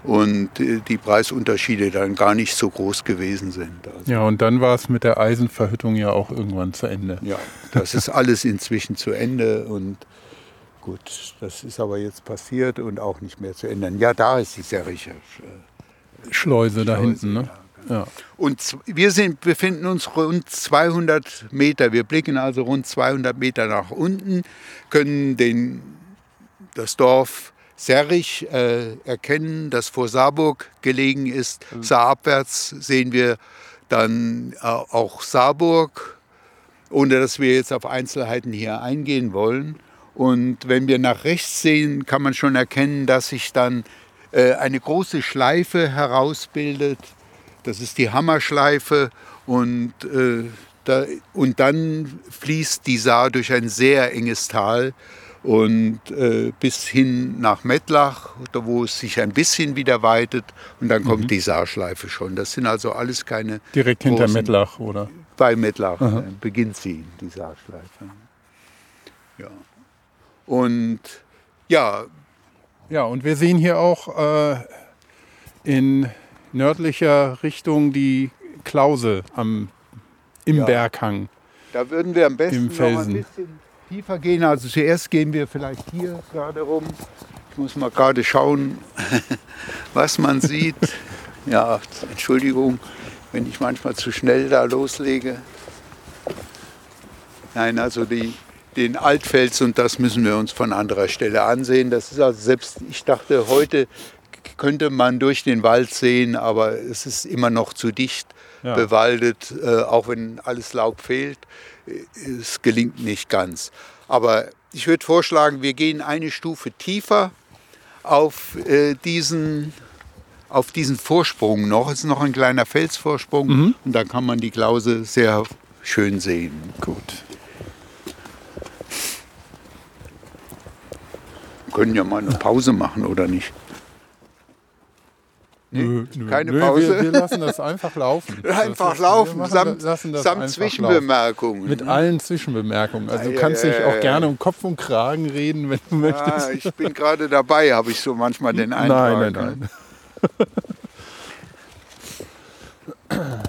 und äh, die Preisunterschiede dann gar nicht so groß gewesen sind. Also ja, und dann war es mit der Eisenverhüttung ja auch irgendwann zu Ende. Ja, das ist alles inzwischen zu Ende und Gut, das ist aber jetzt passiert und auch nicht mehr zu ändern. Ja, da ist die Serricher äh, Schleuse da hinten. Ne? Ja. ja. Und wir sind, befinden uns rund 200 Meter. Wir blicken also rund 200 Meter nach unten, können den, das Dorf Serrich äh, erkennen, das vor Saarburg gelegen ist. Mhm. Saarabwärts sehen wir dann äh, auch Saarburg, ohne dass wir jetzt auf Einzelheiten hier eingehen wollen. Und wenn wir nach rechts sehen, kann man schon erkennen, dass sich dann äh, eine große Schleife herausbildet. Das ist die Hammerschleife. Und, äh, da, und dann fließt die Saar durch ein sehr enges Tal und äh, bis hin nach Mettlach, wo es sich ein bisschen wieder weitet und dann kommt mhm. die Saarschleife schon. Das sind also alles keine. Direkt hinter Mettlach, oder? Bei Mettlach beginnt sie, die Saarschleife. Ja. Und ja. Ja, und wir sehen hier auch äh, in nördlicher Richtung die Klause am, im ja. Berghang. Da würden wir am besten noch ein bisschen tiefer gehen. Also zuerst gehen wir vielleicht hier gerade rum. Ich muss mal gerade schauen, was man sieht. Ja, Entschuldigung, wenn ich manchmal zu schnell da loslege. Nein, also die, den Altfels und das müssen wir uns von anderer Stelle ansehen. Das ist also selbst, ich dachte, heute könnte man durch den Wald sehen, aber es ist immer noch zu dicht ja. bewaldet, äh, auch wenn alles Laub fehlt. Es gelingt nicht ganz. Aber ich würde vorschlagen, wir gehen eine Stufe tiefer auf, äh, diesen, auf diesen Vorsprung noch. Es ist noch ein kleiner Felsvorsprung mhm. und da kann man die Klause sehr schön sehen. Gut. Können ja mal eine Pause machen, oder nicht? Nee, nö, keine nö, Pause. Wir, wir, lassen das einfach laufen. einfach ist, laufen, machen, samt, samt Zwischenbemerkungen. Laufen. Mit allen Zwischenbemerkungen. Also du kannst dich auch gerne um Kopf und Kragen reden, wenn du möchtest. Ah, ich bin gerade dabei, habe ich so manchmal den Eindruck. Nein, nein, nein.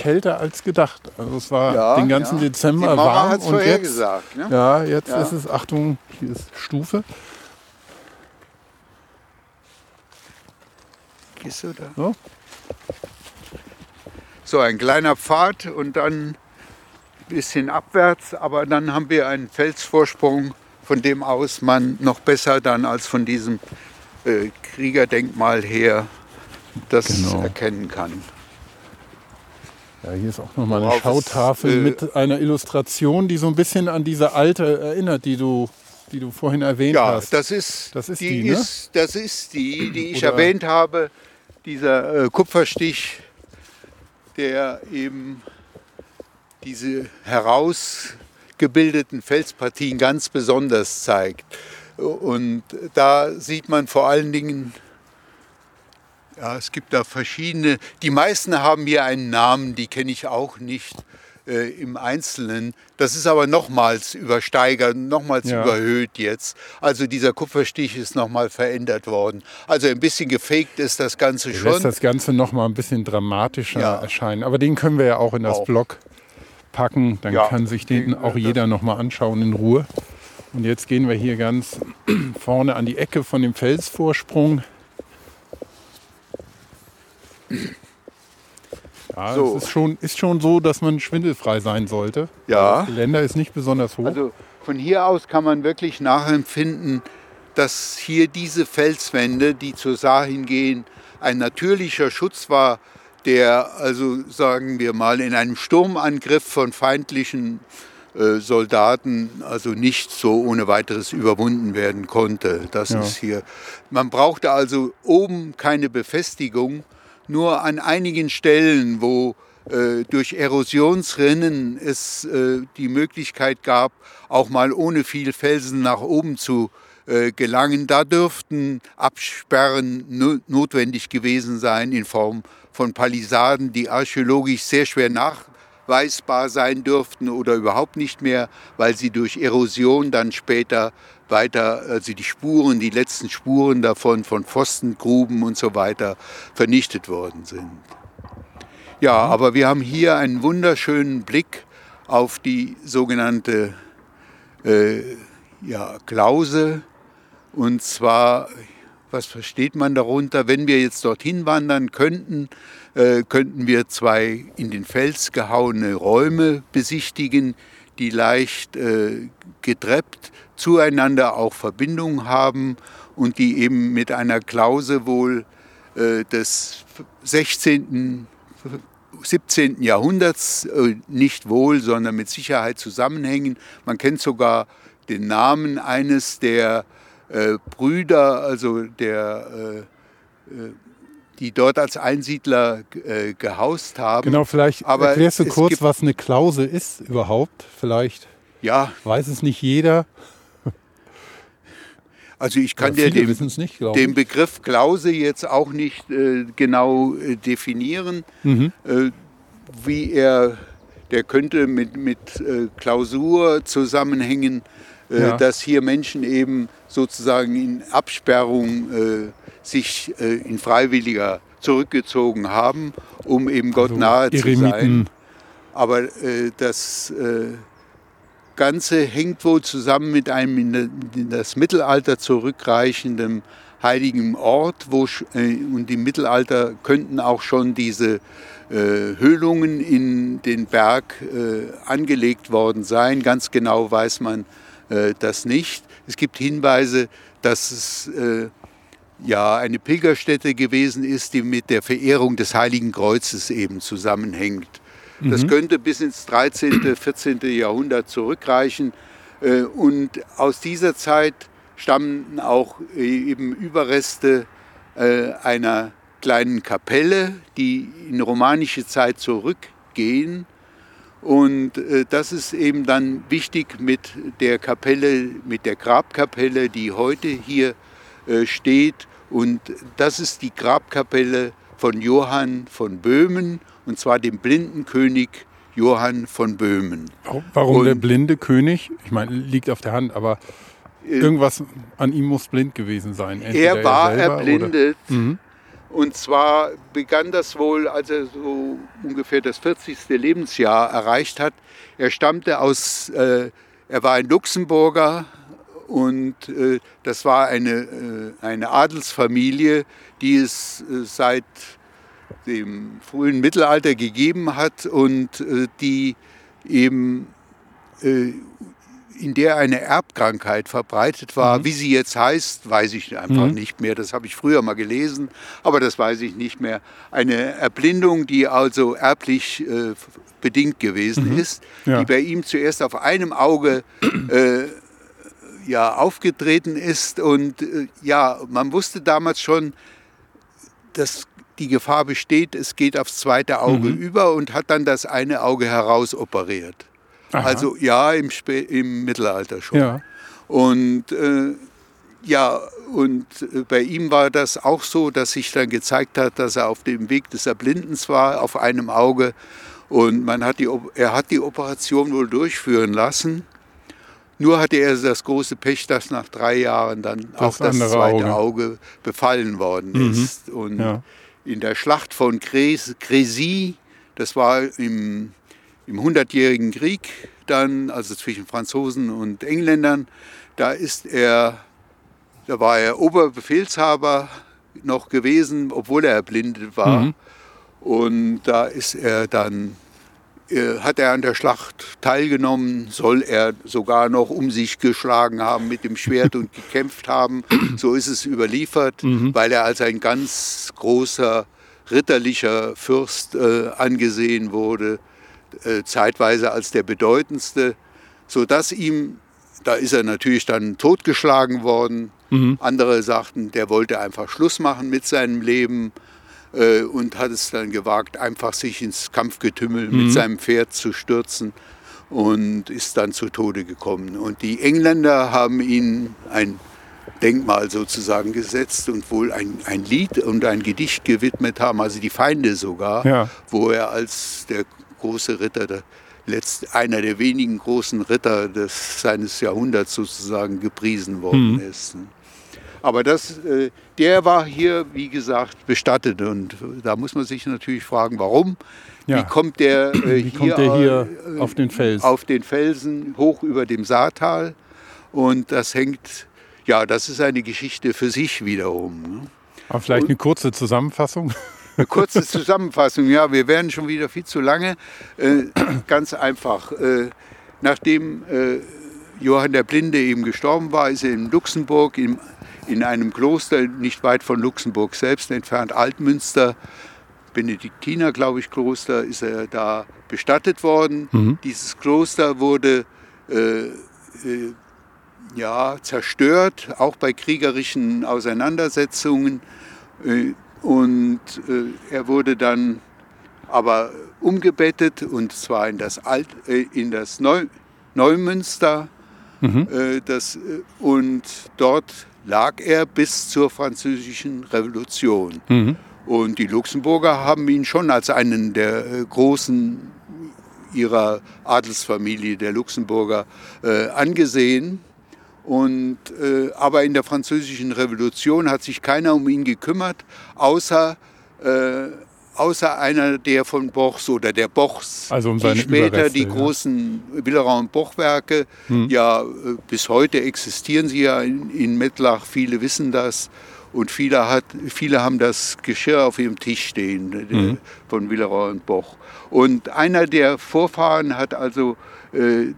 kälter als gedacht. Also es war Ja, den ganzen ja. Dezember warm und jetzt, vorhergesagt, ne? ja, jetzt Ja. ist es, Achtung, hier ist Stufe. Gehst du da? So. So, ein kleiner Pfad und dann ein bisschen abwärts, aber dann haben wir einen Felsvorsprung, von dem aus man noch besser dann als von diesem äh, Kriegerdenkmal her das Genau. erkennen kann. Ja, hier ist auch nochmal eine Schautafel äh, mit einer Illustration, die so ein bisschen an diese alte erinnert, die du, die du vorhin erwähnt Ja, hast. das ist, Das ist die, die, ne? ist, das ist die, die ich Oder- erwähnt habe, dieser äh, Kupferstich, der eben diese herausgebildeten Felspartien ganz besonders zeigt. Und da sieht man vor allen Dingen, ja, es gibt da verschiedene, die meisten haben hier einen Namen, die kenne ich auch nicht äh, im Einzelnen. Das ist aber nochmals übersteigert, nochmals Ja. überhöht jetzt. Also dieser Kupferstich ist nochmal verändert worden. Also ein bisschen gefaked ist das Ganze lässt schon. das Ganze nochmal ein bisschen dramatischer Ja. erscheinen. Aber den können wir ja auch in das Auch. Blog packen. Dann Ja, kann sich den den- auch jeder nochmal anschauen in Ruhe. Und jetzt gehen wir hier ganz vorne an die Ecke von dem Felsvorsprung. Ja, So. es ist schon, ist schon so, dass man schwindelfrei sein sollte. Ja. Das Geländer ist nicht besonders hoch. Also von hier aus kann man wirklich nachempfinden, dass hier diese Felswände, die zur Saar hingehen, ein natürlicher Schutz war, der also sagen wir mal in einem Sturmangriff von feindlichen äh, Soldaten also nicht so ohne weiteres überwunden werden konnte. Das Ja. ist hier. Man brauchte also oben keine Befestigung, nur an einigen Stellen, wo äh, durch Erosionsrinnen es äh, die Möglichkeit gab, auch mal ohne viel Felsen nach oben zu äh, gelangen. Da dürften Absperren no notwendig gewesen sein in Form von Palisaden, die archäologisch sehr schwer nachweisbar sein dürften oder überhaupt nicht mehr, weil sie durch Erosion dann später weiter, also die Spuren, die letzten Spuren davon, von Pfostengruben und so weiter, vernichtet worden sind. Ja, aber wir haben hier einen wunderschönen Blick auf die sogenannte äh, ja, Klause. Und zwar, was versteht man darunter? Wenn wir jetzt dorthin wandern könnten, äh, könnten wir zwei in den Fels gehauene Räume besichtigen, die leicht äh, getreppt zueinander auch Verbindung haben und die eben mit einer Klause wohl äh, des 16. 17. Jahrhunderts äh, nicht wohl, sondern mit Sicherheit zusammenhängen. Man kennt sogar den Namen eines der äh, Brüder, also der, äh, äh, die dort als Einsiedler äh, gehaust haben. genau, vielleicht aber erklärst du kurz, was eine Klause ist überhaupt. Vielleicht Ja, weiß es nicht jeder. also ich kann dir den, nicht, den. Begriff Klause jetzt auch nicht äh, genau äh, definieren. Mhm. Äh, wie er, der könnte mit, mit äh, Klausur zusammenhängen, äh, Ja. dass hier Menschen eben sozusagen in Absperrung sich äh, in freiwilliger zurückgezogen haben, um eben Gott So nahe zu sein. Aber äh, das äh, Ganze hängt wohl zusammen mit einem in, das Mittelalter zurückreichenden heiligen Ort, wo äh, und im Mittelalter könnten auch schon diese äh, Höhlungen in den Berg äh, angelegt worden sein. Ganz genau weiß man das nicht. Es gibt Hinweise, dass es ja eine Pilgerstätte gewesen ist, die mit der Verehrung des Heiligen Kreuzes eben zusammenhängt. Das könnte bis ins 13., 14. Jahrhundert zurückreichen. Äh, Und aus dieser Zeit stammen auch äh, eben Überreste äh, einer kleinen Kapelle, die in romanische Zeit zurückgehen. Und das ist eben dann wichtig mit der Kapelle, mit der Grabkapelle, die heute hier steht. Und das ist die Grabkapelle von Johann von Böhmen, und zwar dem Blindenkönig Johann von Böhmen. Warum- Und- der blinde König? Ich meine, liegt auf der Hand, aber irgendwas an ihm muss blind gewesen sein. Entweder Er war selber erblindet, Mhm. Und zwar begann das wohl, als er so ungefähr das 40. Lebensjahr erreicht hat. Er stammte aus, äh, er war ein Luxemburger und äh, das war eine, äh, eine Adelsfamilie, die es äh, seit dem frühen Mittelalter gegeben hat und äh, die eben äh, in der eine Erbkrankheit verbreitet war. Mhm. Wie sie jetzt heißt, weiß ich einfach mhm. nicht mehr. Das habe ich früher mal gelesen, aber das weiß ich nicht mehr. Eine Erblindung, die also erblich äh, bedingt gewesen mhm. ist, ja. die bei ihm zuerst auf einem Auge äh, ja, aufgetreten ist. Und äh, ja, man wusste damals schon, dass die Gefahr besteht, es geht aufs zweite Auge mhm. über und hat dann das eine Auge herausoperiert. Aha. Also ja, im, Spä im Mittelalter schon. Ja. Und äh, ja, und äh, bei ihm war das auch so, dass sich dann gezeigt hat, dass er auf dem Weg des Erblindens war, auf einem Auge. Und man hat die, er hat die Operation wohl durchführen lassen. Nur hatte er das große Pech, dass nach drei Jahren dann das auch das zweite Auge. Auge. befallen worden mhm. ist. Und ja. in der Schlacht von Crécy, das war im im Hundertjährigen Krieg dann, also zwischen Franzosen und Engländern, da ist er, da war er Oberbefehlshaber noch gewesen, obwohl er erblindet war. Mhm. Und da ist er dann, hat er an der Schlacht teilgenommen, soll er sogar noch um sich geschlagen haben mit dem Schwert und gekämpft haben. So ist es überliefert, mhm. weil er als ein ganz großer ritterlicher Fürst äh, angesehen wurde äh, zeitweise als der bedeutendste, sodass ihm, da ist er natürlich dann totgeschlagen worden. Mhm. Andere sagten, der wollte einfach Schluss machen mit seinem Leben äh, und hat es dann gewagt, einfach sich ins Kampfgetümmel mhm. mit seinem Pferd zu stürzen und ist dann zu Tode gekommen. Und die Engländer haben ihn ein Denkmal sozusagen gesetzt und wohl ein, ein Lied und ein Gedicht gewidmet haben, also die Feinde sogar, ja. wo er als der große Ritter, der letzt, einer der wenigen großen Ritter des, seines Jahrhunderts sozusagen gepriesen worden mhm. ist. Aber das, äh, der war hier, wie gesagt, bestattet. Und da muss man sich natürlich fragen, warum. Ja. Wie kommt der, äh, wie hier, kommt der hier äh, auf den Felsen? Auf den Felsen, hoch über dem Saartal. Und das hängt, ja, das ist eine Geschichte für sich wiederum. Ne? Aber vielleicht eine kurze Zusammenfassung. Eine kurze Zusammenfassung. Ja, wir werden schon wieder viel zu lange. Äh, ganz einfach. Nachdem Johann der Blinde eben gestorben war, ist er in Luxemburg in, in einem Kloster nicht weit von Luxemburg selbst entfernt, Altmünster, Benediktiner, glaube ich, Kloster, ist er da bestattet worden. Mhm. Dieses Kloster wurde äh, äh, ja, zerstört, auch bei kriegerischen Auseinandersetzungen. Äh, und äh, er wurde dann aber umgebettet und zwar in das, Alt, äh, in das Neu, Neumünster. Mhm. Äh, das, und dort lag er bis zur französischen Revolution. Mhm. Und die Luxemburger haben ihn schon als einen der äh, großen ihrer Adelsfamilie, der Luxemburger, äh, angesehen. Und, äh, aber in der Französischen Revolution hat sich keiner um ihn gekümmert, außer, äh, außer einer der von Bochs oder der Bochs, also um die später Überreste, die ja. großen Willeron Boch-Werke, hm. ja, äh, bis heute existieren sie ja in, in Mettlach, viele wissen das. Und viele, hat, viele haben das Geschirr auf ihrem Tisch stehen mhm. von Willeron und Boch. Und einer der Vorfahren hat also äh,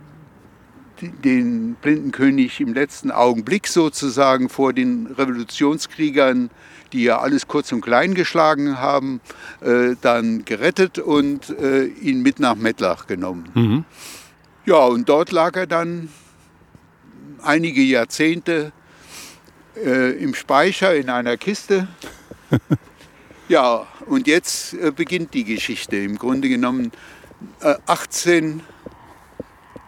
den Blindenkönig im letzten Augenblick sozusagen vor den Revolutionskriegern, die ja alles kurz und klein geschlagen haben, äh, dann gerettet und äh, ihn mit nach Mettlach genommen. Mhm. Ja, und dort lag er dann einige Jahrzehnte äh, im Speicher in einer Kiste. ja, und jetzt äh, beginnt die Geschichte. Im Grunde genommen 18 äh,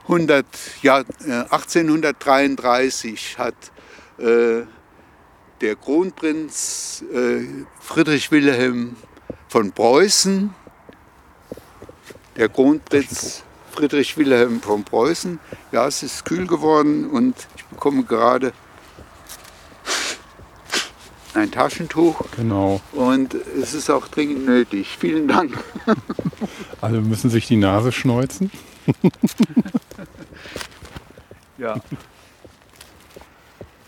100, ja, 1833 äh, hat der Kronprinz äh, Friedrich Wilhelm von Preußen, der Kronprinz Friedrich Wilhelm von Preußen, ja, es ist kühl geworden und ich bekomme gerade ein Taschentuch. Genau. Und es ist auch dringend nötig. Vielen Dank. Alle müssen sich die Nase schneuzen. ja.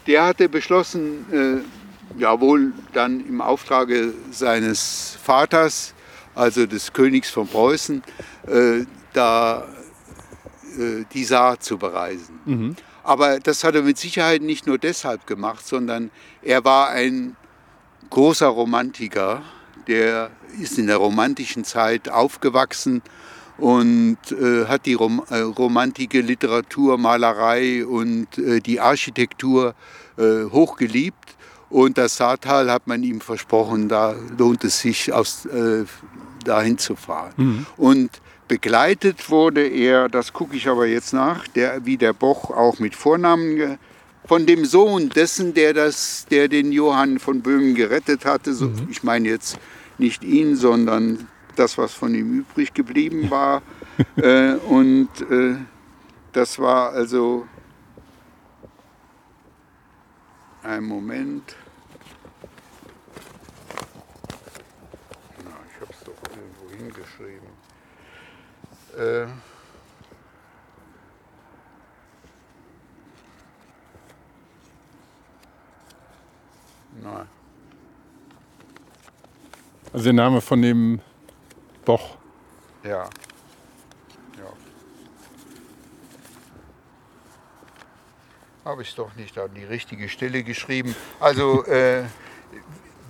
Der hatte beschlossen, äh, ja wohl dann im Auftrage seines Vaters, also des Königs von Preußen, äh, da äh, die Saar zu bereisen. Mhm. Aber das hat er mit Sicherheit nicht nur deshalb gemacht, sondern er war ein großer Romantiker, der ist in der romantischen Zeit aufgewachsen und äh, hat die Rom äh, romantische Literatur, Malerei und äh, die Architektur hochgeliebt. Und das Saartal hat man ihm versprochen, da lohnt es sich, aus, äh, dahin zu fahren. Mhm. Und begleitet wurde er, das gucke ich aber jetzt nach, der, wie der Boch auch mit Vornamen von dem Sohn dessen, der, das, der den Johann von Böhmen gerettet hatte. So, mhm. Ich meine jetzt nicht ihn, sondern das, was von ihm übrig geblieben war. äh, und äh, das war also ein Moment. Na, ich habe es doch irgendwo hingeschrieben. Äh, nein. Also der Name von dem Boch. Ja. Habe ich doch nicht an die richtige Stelle geschrieben. Also äh,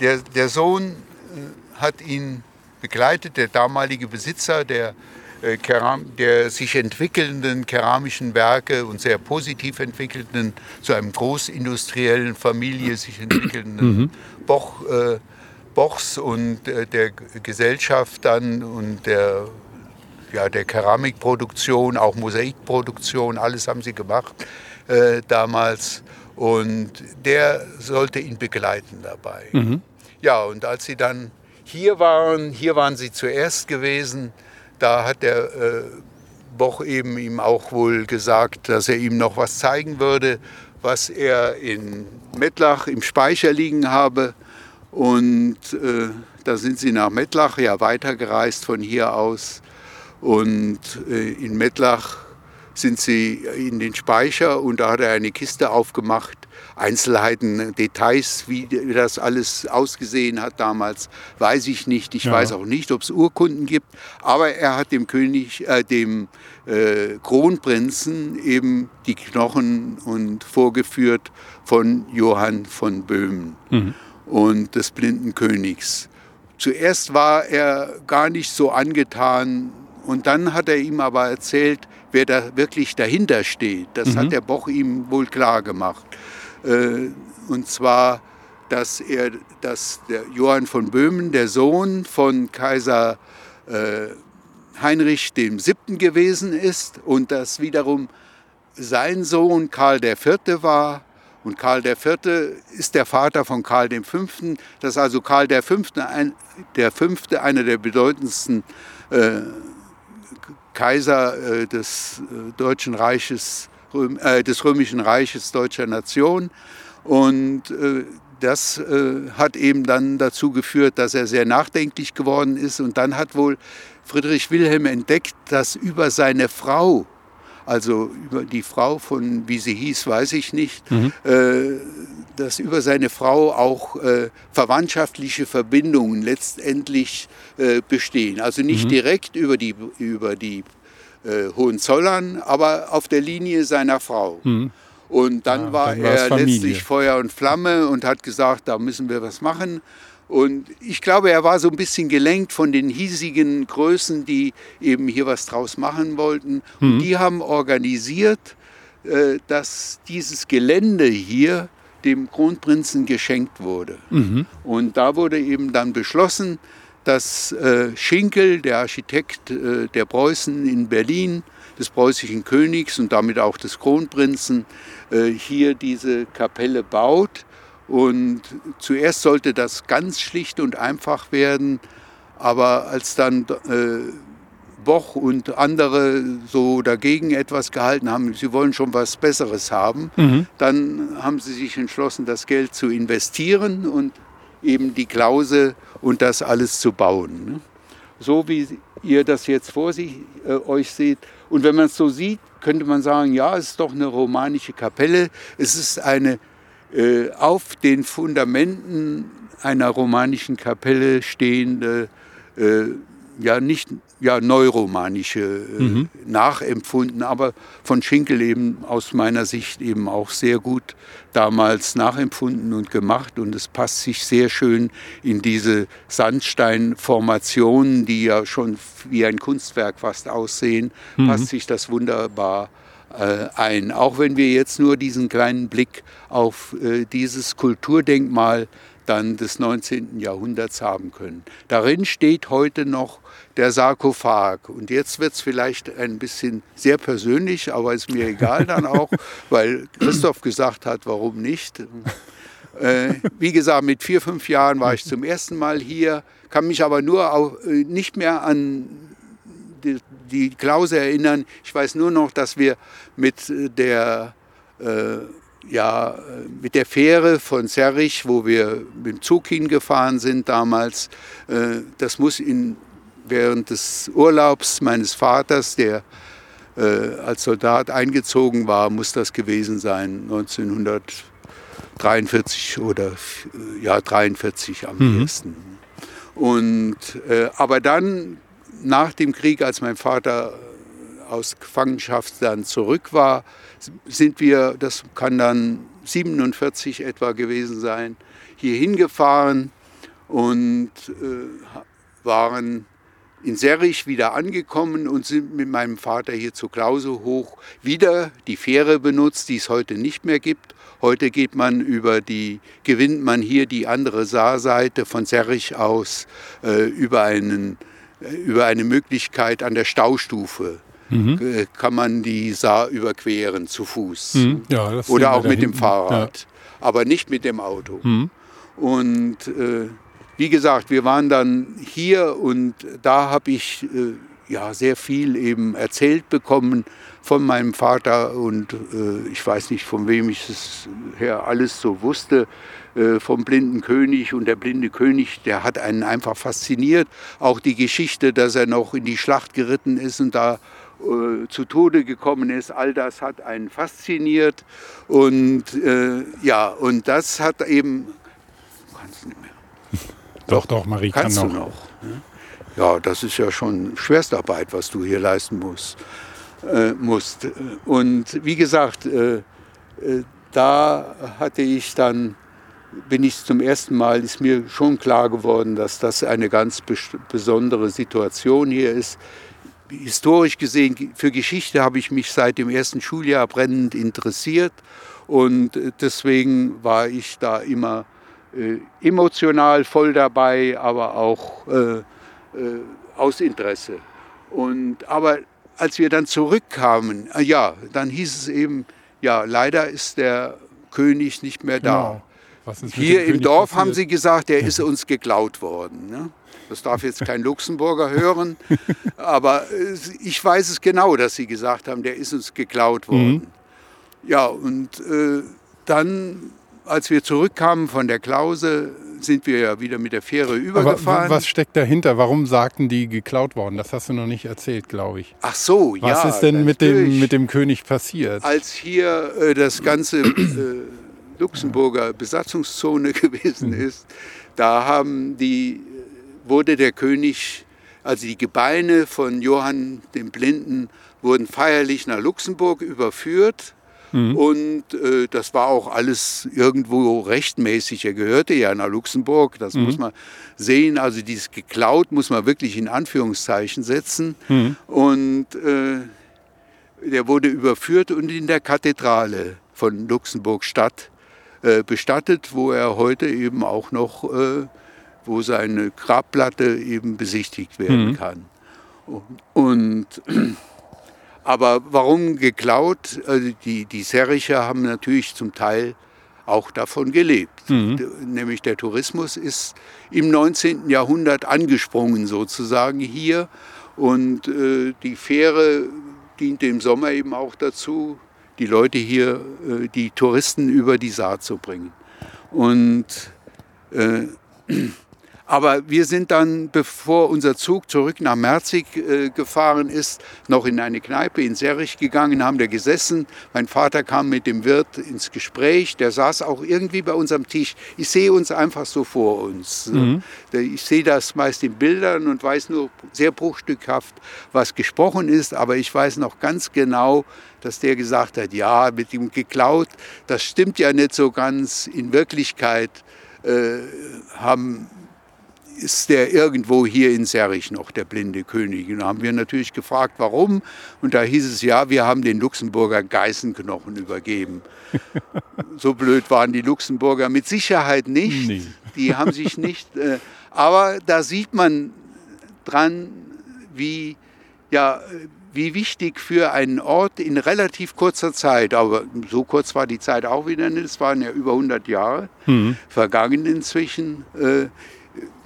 der, der Sohn äh, hat ihn begleitet, der damalige Besitzer der, äh, der sich entwickelnden keramischen Werke und sehr positiv entwickelnden, zu einem großindustriellen Familie sich entwickelnden mhm. Boch. Äh, Bochs und äh, der Gesellschaft dann und der, ja, der Keramikproduktion, auch Mosaikproduktion, alles haben sie gemacht äh, damals. Und der sollte ihn begleiten dabei. Mhm. Ja, und als sie dann hier waren, hier waren sie zuerst gewesen, da hat der äh, Boch eben ihm auch wohl gesagt, dass er ihm noch was zeigen würde, was er in Mettlach im Speicher liegen habe. Und äh, da sind sie nach Mettlach ja weitergereist von hier aus. Und äh, in Mettlach sind sie in den Speicher und da hat er eine Kiste aufgemacht. Einzelheiten, Details, wie das alles ausgesehen hat damals, weiß ich nicht. Ich ja. weiß auch nicht, ob es Urkunden gibt. Aber er hat dem König, äh, dem äh, Kronprinzen eben die Knochen und vorgeführt von Johann von Böhmen. Mhm und des blinden Königs. Zuerst war er gar nicht so angetan und dann hat er ihm aber erzählt, wer da wirklich dahinter steht. Das mhm. hat der Boch ihm wohl klar gemacht. Äh, und zwar, dass er, dass der Johann von Böhmen, der Sohn von Kaiser äh, Heinrich VII. gewesen ist und dass wiederum sein Sohn Karl IV. war und Karl IV. ist der Vater von Karl V., dass also Karl V. Ein, der Fünfte einer der bedeutendsten äh, Kaiser äh, des äh, Deutschen Reiches, Röm, äh, des Römischen Reiches deutscher Nation. Und äh, das äh, hat eben dann dazu geführt, dass er sehr nachdenklich geworden ist. Und dann hat wohl Friedrich Wilhelm entdeckt, dass über seine Frau also über die Frau von, wie sie hieß, weiß ich nicht, mhm. äh, dass über seine Frau auch äh, verwandtschaftliche Verbindungen letztendlich äh, bestehen. Also nicht mhm. direkt über die, über die äh, Hohenzollern, aber auf der Linie seiner Frau. Mhm. Und dann ja, war dann er letztlich Feuer und Flamme und hat gesagt, da müssen wir was machen. Und ich glaube, er war so ein bisschen gelenkt von den hiesigen Größen, die eben hier was draus machen wollten. Mhm. Und die haben organisiert, äh, dass dieses Gelände hier dem Kronprinzen geschenkt wurde. Mhm. Und da wurde eben dann beschlossen, dass äh, Schinkel, der Architekt äh, der Preußen in Berlin, des preußischen Königs und damit auch des Kronprinzen, hier diese Kapelle baut und zuerst sollte das ganz schlicht und einfach werden, aber als dann äh, Boch und andere so dagegen etwas gehalten haben, sie wollen schon was Besseres haben, mhm. dann haben sie sich entschlossen, das Geld zu investieren und eben die Klause und das alles zu bauen. Ne? So wie ihr das jetzt vor sich, äh, euch seht. Und wenn man es so sieht, könnte man sagen, ja, es ist doch eine romanische Kapelle. Es ist eine auf den Fundamenten einer romanischen Kapelle stehende, äh, ja nicht ja, neuromanische äh, mhm. nachempfunden, aber von Schinkel eben aus meiner Sicht eben auch sehr gut damals nachempfunden und gemacht und es passt sich sehr schön in diese Sandsteinformationen, die ja schon wie ein Kunstwerk fast aussehen, mhm. passt sich das wunderbar äh, ein. Auch wenn wir jetzt nur diesen kleinen Blick auf äh, dieses Kulturdenkmal dann des 19. Jahrhunderts haben können. Darin steht heute noch der Sarkophag. Und jetzt wird es vielleicht ein bisschen sehr persönlich, aber ist mir egal dann auch, weil Christoph gesagt hat, warum nicht. Äh, wie gesagt, mit vier, fünf Jahren war ich zum ersten Mal hier, kann mich aber nur auch, äh, nicht mehr an die, die Klause erinnern. Ich weiß nur noch, dass wir mit der äh, ja, mit der Fähre von Serrich, wo wir mit dem Zug hingefahren sind damals, äh, das muss in, während des Urlaubs meines Vaters, der äh, als Soldat eingezogen war, muss das gewesen sein, 1943 oder ja, 43 am mhm. ersten. Und, äh, aber dann, nach dem Krieg, als mein Vater aus Gefangenschaft dann zurück war, sind wir, das kann dann 47 etwa gewesen sein, hier hingefahren und äh, waren in Serrich wieder angekommen und sind mit meinem Vater hier zur Klause hoch wieder die Fähre benutzt, die es heute nicht mehr gibt. Heute geht man über die, gewinnt man hier die andere Saarseite von Serrich aus äh, über, einen, über eine Möglichkeit an der Staustufe mhm. Äh, kann man die Saar überqueren zu Fuß. Mhm. Ja, Oder auch mit dem Fahrrad, ja. aber nicht mit dem Auto. Mhm. Und äh, wie gesagt, wir waren dann hier und da habe ich äh, ja, sehr viel eben erzählt bekommen von meinem Vater und äh, ich weiß nicht, von wem ich es her alles so wusste, vom blinden König. Und der blinde König, der hat einen einfach fasziniert. Auch die Geschichte, dass er noch in die Schlacht geritten ist und da äh, zu Tode gekommen ist, all das hat einen fasziniert und äh, ja, und das hat eben, kannst du nicht mehr. Doch, doch, Marie kannst kann noch. Du noch? Ja, das ist ja schon Schwerstarbeit, was du hier leisten musst. Äh, musst. Und wie gesagt, äh, äh da hatte ich dann bin ich zum ersten Mal, ist mir schon klar geworden, dass das eine ganz besondere Situation hier ist historisch gesehen, für Geschichte habe ich mich seit dem ersten Schuljahr brennend interessiert und äh, deswegen war ich da immer äh, emotional voll dabei, aber auch äh, äh, aus Interesse. Und, aber als wir dann zurückkamen, äh, ja, dann hieß es eben, ja, leider ist der König nicht mehr da. Genau. Hier im Dorf passiert? haben sie gesagt, der ist uns geklaut worden. Ne? Das darf jetzt kein Luxemburger hören, aber ich weiß es genau, dass Sie gesagt haben, der ist uns geklaut worden. Mhm. Ja, und äh, dann, als wir zurückkamen von der Klause, sind wir ja wieder mit der Fähre übergefahren. Aber was steckt dahinter? Warum sagten die geklaut worden? Das hast du noch nicht erzählt, glaube ich. Ach so, was ja. Was ist denn mit dem, mit dem König passiert? Als hier äh, das ganze äh, Luxemburger Besatzungszone gewesen mhm. ist, da haben die wurde der König, also die Gebeine von Johann dem Blinden, wurden feierlich nach Luxemburg überführt. Mhm. Und äh, das war auch alles irgendwo rechtmäßig. Er gehörte ja nach Luxemburg, das mhm. muss man sehen. Also dieses geklaut muss man wirklich in Anführungszeichen setzen. Mhm. Und äh, der wurde überführt und in der Kathedrale von Luxemburg Stadt äh, bestattet, wo er heute eben auch noch äh, wo seine Grabplatte eben besichtigt werden mhm. kann. Und, aber warum geklaut? Also die, die Serricher haben natürlich zum Teil auch davon gelebt. Mhm. Nämlich der Tourismus ist im 19. Jahrhundert angesprungen sozusagen hier und äh, die Fähre diente im Sommer eben auch dazu, die Leute hier, äh, die Touristen über die Saar zu bringen. Und äh, Aber wir sind dann, bevor unser Zug zurück nach Merzig äh, gefahren ist, noch in eine Kneipe in Serrich gegangen, haben da gesessen. Mein Vater kam mit dem Wirt ins Gespräch, der saß auch irgendwie bei uns am Tisch. Ich sehe uns einfach so vor uns. Mhm. Ich sehe das meist in Bildern und weiß nur sehr bruchstückhaft, was gesprochen ist, aber ich weiß noch ganz genau, dass der gesagt hat, ja, mit ihm geklaut, das stimmt ja nicht so ganz. In Wirklichkeit äh, haben ist der irgendwo hier in Serrich noch, der blinde König. Und da haben wir natürlich gefragt, warum. Und da hieß es, ja, wir haben den Luxemburger Geißenknochen übergeben. so blöd waren die Luxemburger mit Sicherheit nicht. Nee. Die haben sich nicht. Äh, aber da sieht man dran, wie, ja, wie wichtig für einen Ort in relativ kurzer Zeit, aber so kurz war die Zeit auch wieder nicht, es waren ja über 100 Jahre mhm. vergangen inzwischen, äh,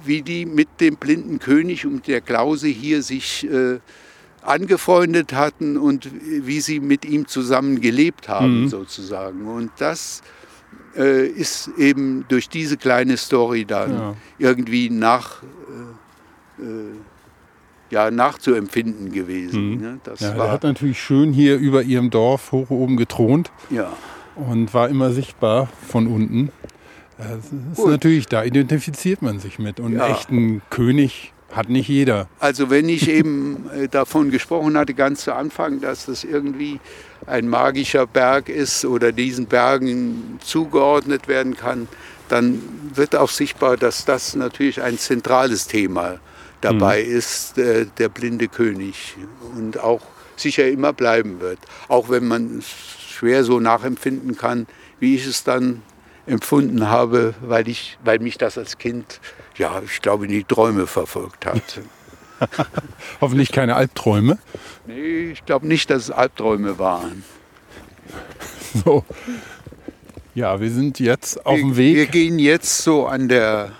wie die mit dem blinden König und der Klause hier sich äh, angefreundet hatten und wie sie mit ihm zusammen gelebt haben, mhm. sozusagen. Und das äh, ist eben durch diese kleine Story dann ja. irgendwie nach, äh, äh ja, nachzuempfinden gewesen. Mhm. Ne? Das ja, war, er hat natürlich schön hier über ihrem Dorf hoch oben gethront ja. und war immer sichtbar von unten. Das ist Gut. natürlich, da identifiziert man sich mit. Und ja. einen echten König hat nicht jeder. Also wenn ich eben äh, davon gesprochen hatte, ganz zu Anfang, dass das irgendwie ein magischer Berg ist oder diesen Bergen zugeordnet werden kann, dann wird auch sichtbar, dass das natürlich ein zentrales Thema dabei mhm. ist, äh, der blinde König. Und auch sicher immer bleiben wird. Auch wenn man es schwer so nachempfinden kann, wie ich es dann empfunden habe, weil, ich, weil mich das als Kind, ja, ich glaube, in die Träume verfolgt hat. Hoffentlich keine Albträume. Nee, ich glaube nicht, dass es Albträume waren. So. Ja, wir sind jetzt auf dem Weg. Wir gehen jetzt so an der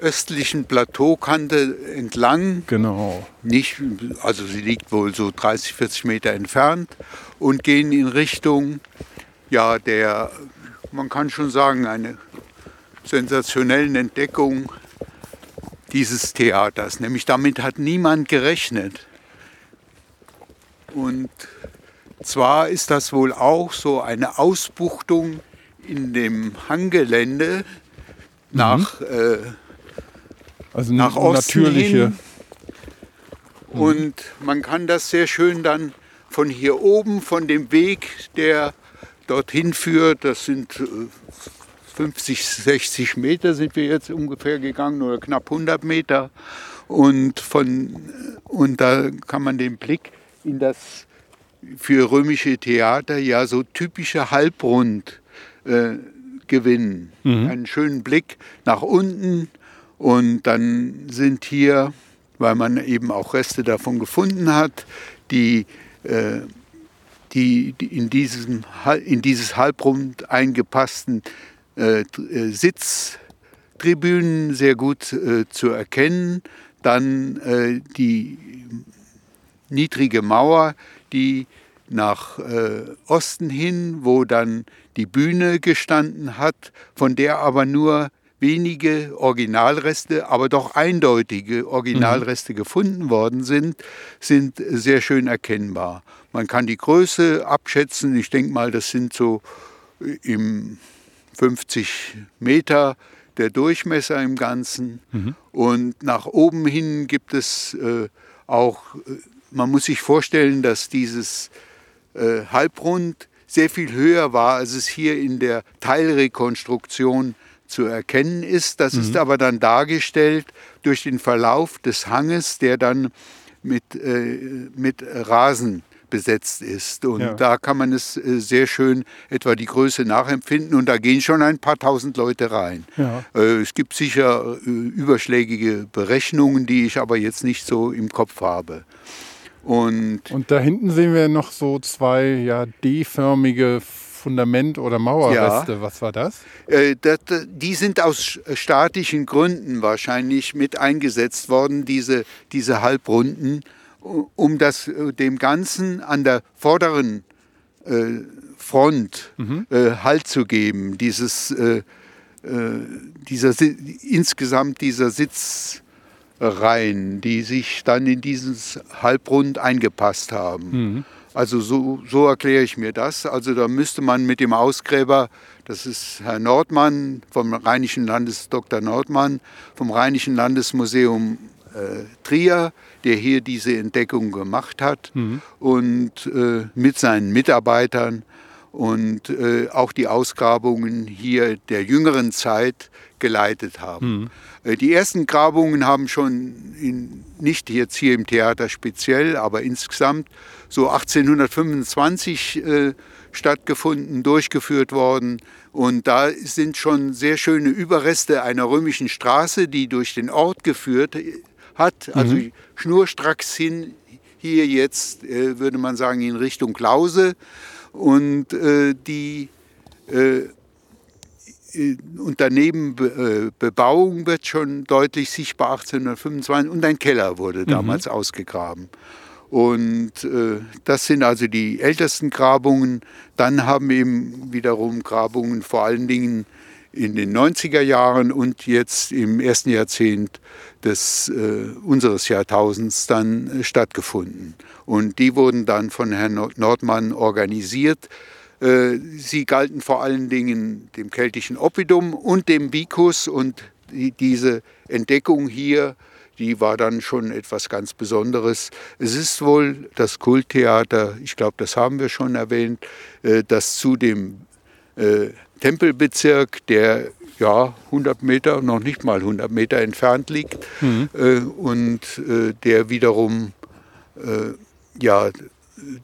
östlichen Plateaukante entlang. Genau. Nicht, also sie liegt wohl so 30, 40 Meter entfernt und gehen in Richtung ja, der man kann schon sagen, eine sensationellen Entdeckung dieses Theaters. Nämlich damit hat niemand gerechnet. Und zwar ist das wohl auch so eine Ausbuchtung in dem Hanggelände mhm. nach, äh, also nach Osten natürliche. Hin. Mhm. Und man kann das sehr schön dann von hier oben, von dem Weg, der dorthin führt. Das sind 50, äh, 60 Meter sind wir jetzt ungefähr gegangen oder knapp 100 Meter. Und, von, und da kann man den Blick in das für römische Theater ja so typische Halbrund äh, gewinnen. Mhm. Einen schönen Blick nach unten und dann sind hier, weil man eben auch Reste davon gefunden hat, die äh, die, in, diesem, in dieses halbrund eingepassten äh, äh, Sitztribünen sehr gut äh, zu erkennen. Dann äh, die niedrige Mauer, die nach äh, Osten hin, wo dann die Bühne gestanden hat, von der aber nur wenige Originalreste, aber doch eindeutige Originalreste mhm. gefunden worden sind, sind sehr schön erkennbar. Man kann die Größe abschätzen. Ich denke mal, das sind so äh, im 50 Meter der Durchmesser im Ganzen. Mhm. Und nach oben hin gibt es äh, auch, äh, man muss sich vorstellen, dass dieses äh, Halbrund sehr viel höher war, als es hier in der Teilrekonstruktion zu erkennen ist. Das mhm. ist aber dann dargestellt durch den Verlauf des Hanges, der dann mit, äh, mit Rasen besetzt ist. Und ja. da kann man es äh, sehr schön etwa die Größe nachempfinden und da gehen schon ein paar tausend Leute rein. Ja. Äh, es gibt sicher äh, überschlägige Berechnungen, die ich aber jetzt nicht so im Kopf habe. Und, und da hinten sehen wir noch so zwei ja, D-förmige Fundament- oder Mauerreste. Ja. Was war das? Äh, das? Die sind aus statischen Gründen wahrscheinlich mit eingesetzt worden, diese, diese Halbrunden, um das, äh, dem Ganzen an der vorderen äh, Front mhm. äh, Halt zu geben. Dieses, äh, äh, dieser, insgesamt dieser Sitzreihen, die sich dann in dieses Halbrund eingepasst haben. Mhm. Also so, so erkläre ich mir das. Also da müsste man mit dem Ausgräber, das ist Herr Nordmann vom Rheinischen Landes, Dr. Nordmann vom Rheinischen Landesmuseum äh, Trier, der hier diese Entdeckung gemacht hat mhm. und äh, mit seinen Mitarbeitern und äh, auch die Ausgrabungen hier der jüngeren Zeit geleitet haben. Mhm. Äh, die ersten Grabungen haben schon in, nicht jetzt hier im Theater speziell, aber insgesamt so 1825 äh, stattgefunden, durchgeführt worden. Und da sind schon sehr schöne Überreste einer römischen Straße, die durch den Ort geführt hat, also mhm. schnurstracks hin, hier jetzt äh, würde man sagen in Richtung Klause. Und äh, die äh, äh und daneben Be äh, Bebauung wird schon deutlich sichtbar 1825 und ein Keller wurde mhm. damals mhm. ausgegraben. Und äh, das sind also die ältesten Grabungen. Dann haben wir eben wiederum Grabungen vor allen Dingen in den 90er Jahren und jetzt im ersten Jahrzehnt des, äh, unseres Jahrtausends dann äh, stattgefunden. Und die wurden dann von Herrn Nordmann organisiert. Äh, sie galten vor allen Dingen dem keltischen Oppidum und dem Vicus und die, diese Entdeckung hier die war dann schon etwas ganz Besonderes. Es ist wohl das Kulttheater, ich glaube, das haben wir schon erwähnt, äh, das zu dem äh, Tempelbezirk, der ja 100 Meter, noch nicht mal 100 Meter entfernt liegt mhm. äh, und äh, der wiederum äh, ja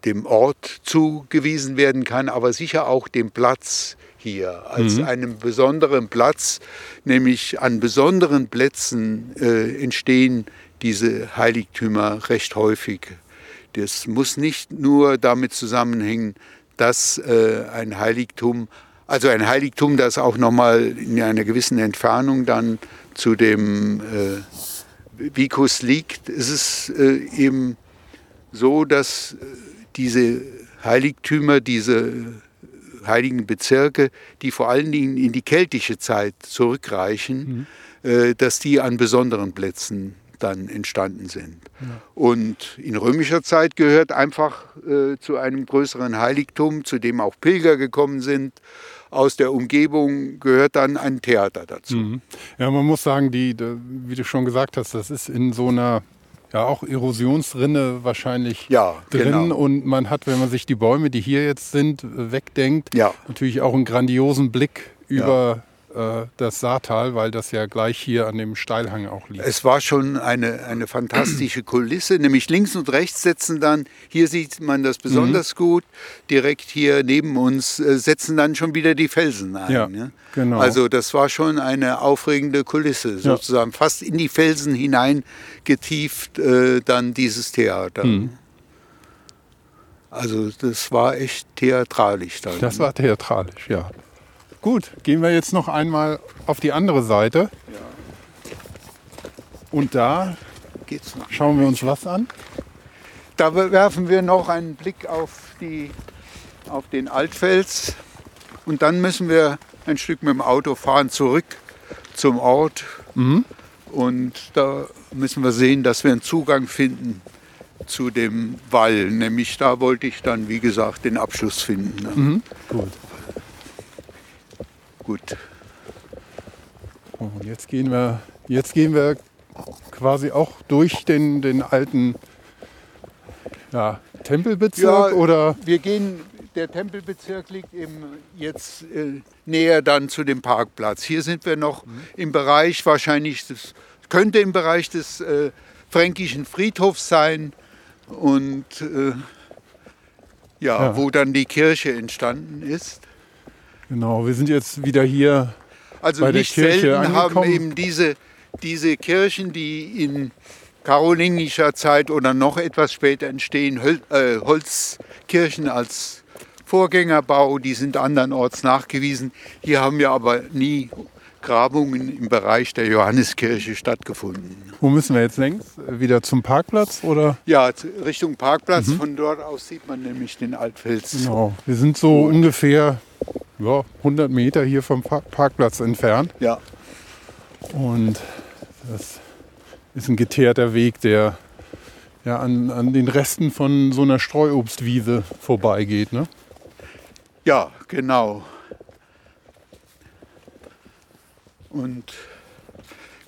dem Ort zugewiesen werden kann, aber sicher auch dem Platz hier als mhm. einem besonderen Platz, nämlich an besonderen Plätzen äh, entstehen diese Heiligtümer recht häufig. Das muss nicht nur damit zusammenhängen, dass äh, ein Heiligtum also ein Heiligtum, das auch nochmal in einer gewissen Entfernung dann zu dem äh, Vicus liegt. Es ist äh, eben so, dass äh, diese Heiligtümer, diese heiligen Bezirke, die vor allen Dingen in die keltische Zeit zurückreichen, mhm. äh, dass die an besonderen Plätzen dann entstanden sind. Ja. Und in römischer Zeit gehört einfach äh, zu einem größeren Heiligtum, zu dem auch Pilger gekommen sind aus der Umgebung gehört dann ein Theater dazu. Mhm. Ja, man muss sagen, die, wie du schon gesagt hast, das ist in so einer ja auch Erosionsrinne wahrscheinlich ja, drin genau. und man hat, wenn man sich die Bäume, die hier jetzt sind, wegdenkt, ja. natürlich auch einen grandiosen Blick über äh, das Saartal, weil das ja gleich hier an dem Steilhang auch liegt. Es war schon eine, eine fantastische Kulisse, nämlich links und rechts setzen dann, hier sieht man das besonders mhm. gut, direkt hier neben uns äh, setzen dann schon wieder die Felsen ein. Ja, ja. Genau. Also das war schon eine aufregende Kulisse, sozusagen ja. fast in die Felsen hinein getieft äh, dann dieses Theater. Mhm. Also das war echt theatralisch dann. Das war theatralisch, ja. Gut, gehen wir jetzt noch einmal auf die andere Seite. Und da schauen wir uns was an. Da werfen wir noch einen Blick auf, die, auf den Altfels. Und dann müssen wir ein Stück mit dem Auto fahren zurück zum Ort. Mhm. Und da müssen wir sehen, dass wir einen Zugang finden zu dem Wall. Nämlich da wollte ich dann, wie gesagt, den Abschluss finden. Ne? Mhm. Gut. Gut. Und jetzt gehen wir, jetzt gehen wir quasi auch durch den, den alten ja, Tempelbezirk ja, oder? Wir gehen, der Tempelbezirk liegt eben jetzt äh, näher dann zu dem Parkplatz. Hier sind wir noch mhm. im Bereich wahrscheinlich, das könnte im Bereich des äh, fränkischen Friedhofs sein und äh, ja, ja, wo dann die Kirche entstanden ist. Genau, wir sind jetzt wieder hier also bei der nicht Kirche selten angekommen. haben eben diese, diese Kirchen, die in karolingischer Zeit oder noch etwas später entstehen, Hol äh, Holzkirchen als Vorgängerbau, die sind andernorts nachgewiesen. Hier haben wir aber nie Grabungen im Bereich der Johanneskirche stattgefunden. Wo müssen wir jetzt längs? Wieder zum Parkplatz oder? Ja, Richtung Parkplatz. Mhm. Von dort aus sieht man nämlich den Altfels. Genau. Wir sind so ungefähr ja, 100 Meter hier vom Parkplatz entfernt. Ja. Und das ist ein geteerter Weg, der ja, an, an den Resten von so einer Streuobstwiese vorbeigeht. Ne? Ja, genau. Und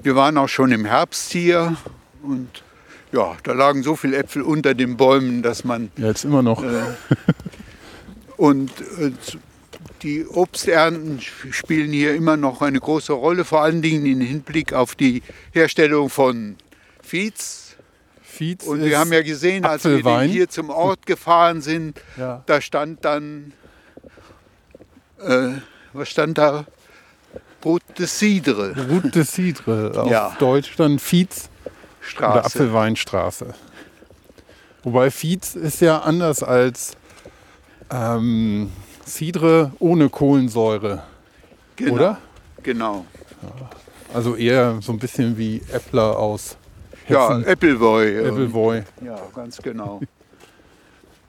wir waren auch schon im Herbst hier und ja, da lagen so viele Äpfel unter den Bäumen, dass man. Ja, jetzt immer noch. Äh, und äh, die Obsternten spielen hier immer noch eine große Rolle, vor allen Dingen im Hinblick auf die Herstellung von Fietz. Fietz und wir haben ja gesehen, als wir hier zum Ort gefahren sind, ja. da stand dann, äh, was stand da? Brot de Cidre. Brot de Cidre, auf ja. Deutsch dann Fietz Straße. oder Apfelweinstraße. Wobei Fietz ist ja anders als ähm, Cidre ohne Kohlensäure. Genau. Oder? Genau. Also eher so ein bisschen wie Äppler aus Hessen. Ja, Appleboy. Appleboy. Ja, ganz genau.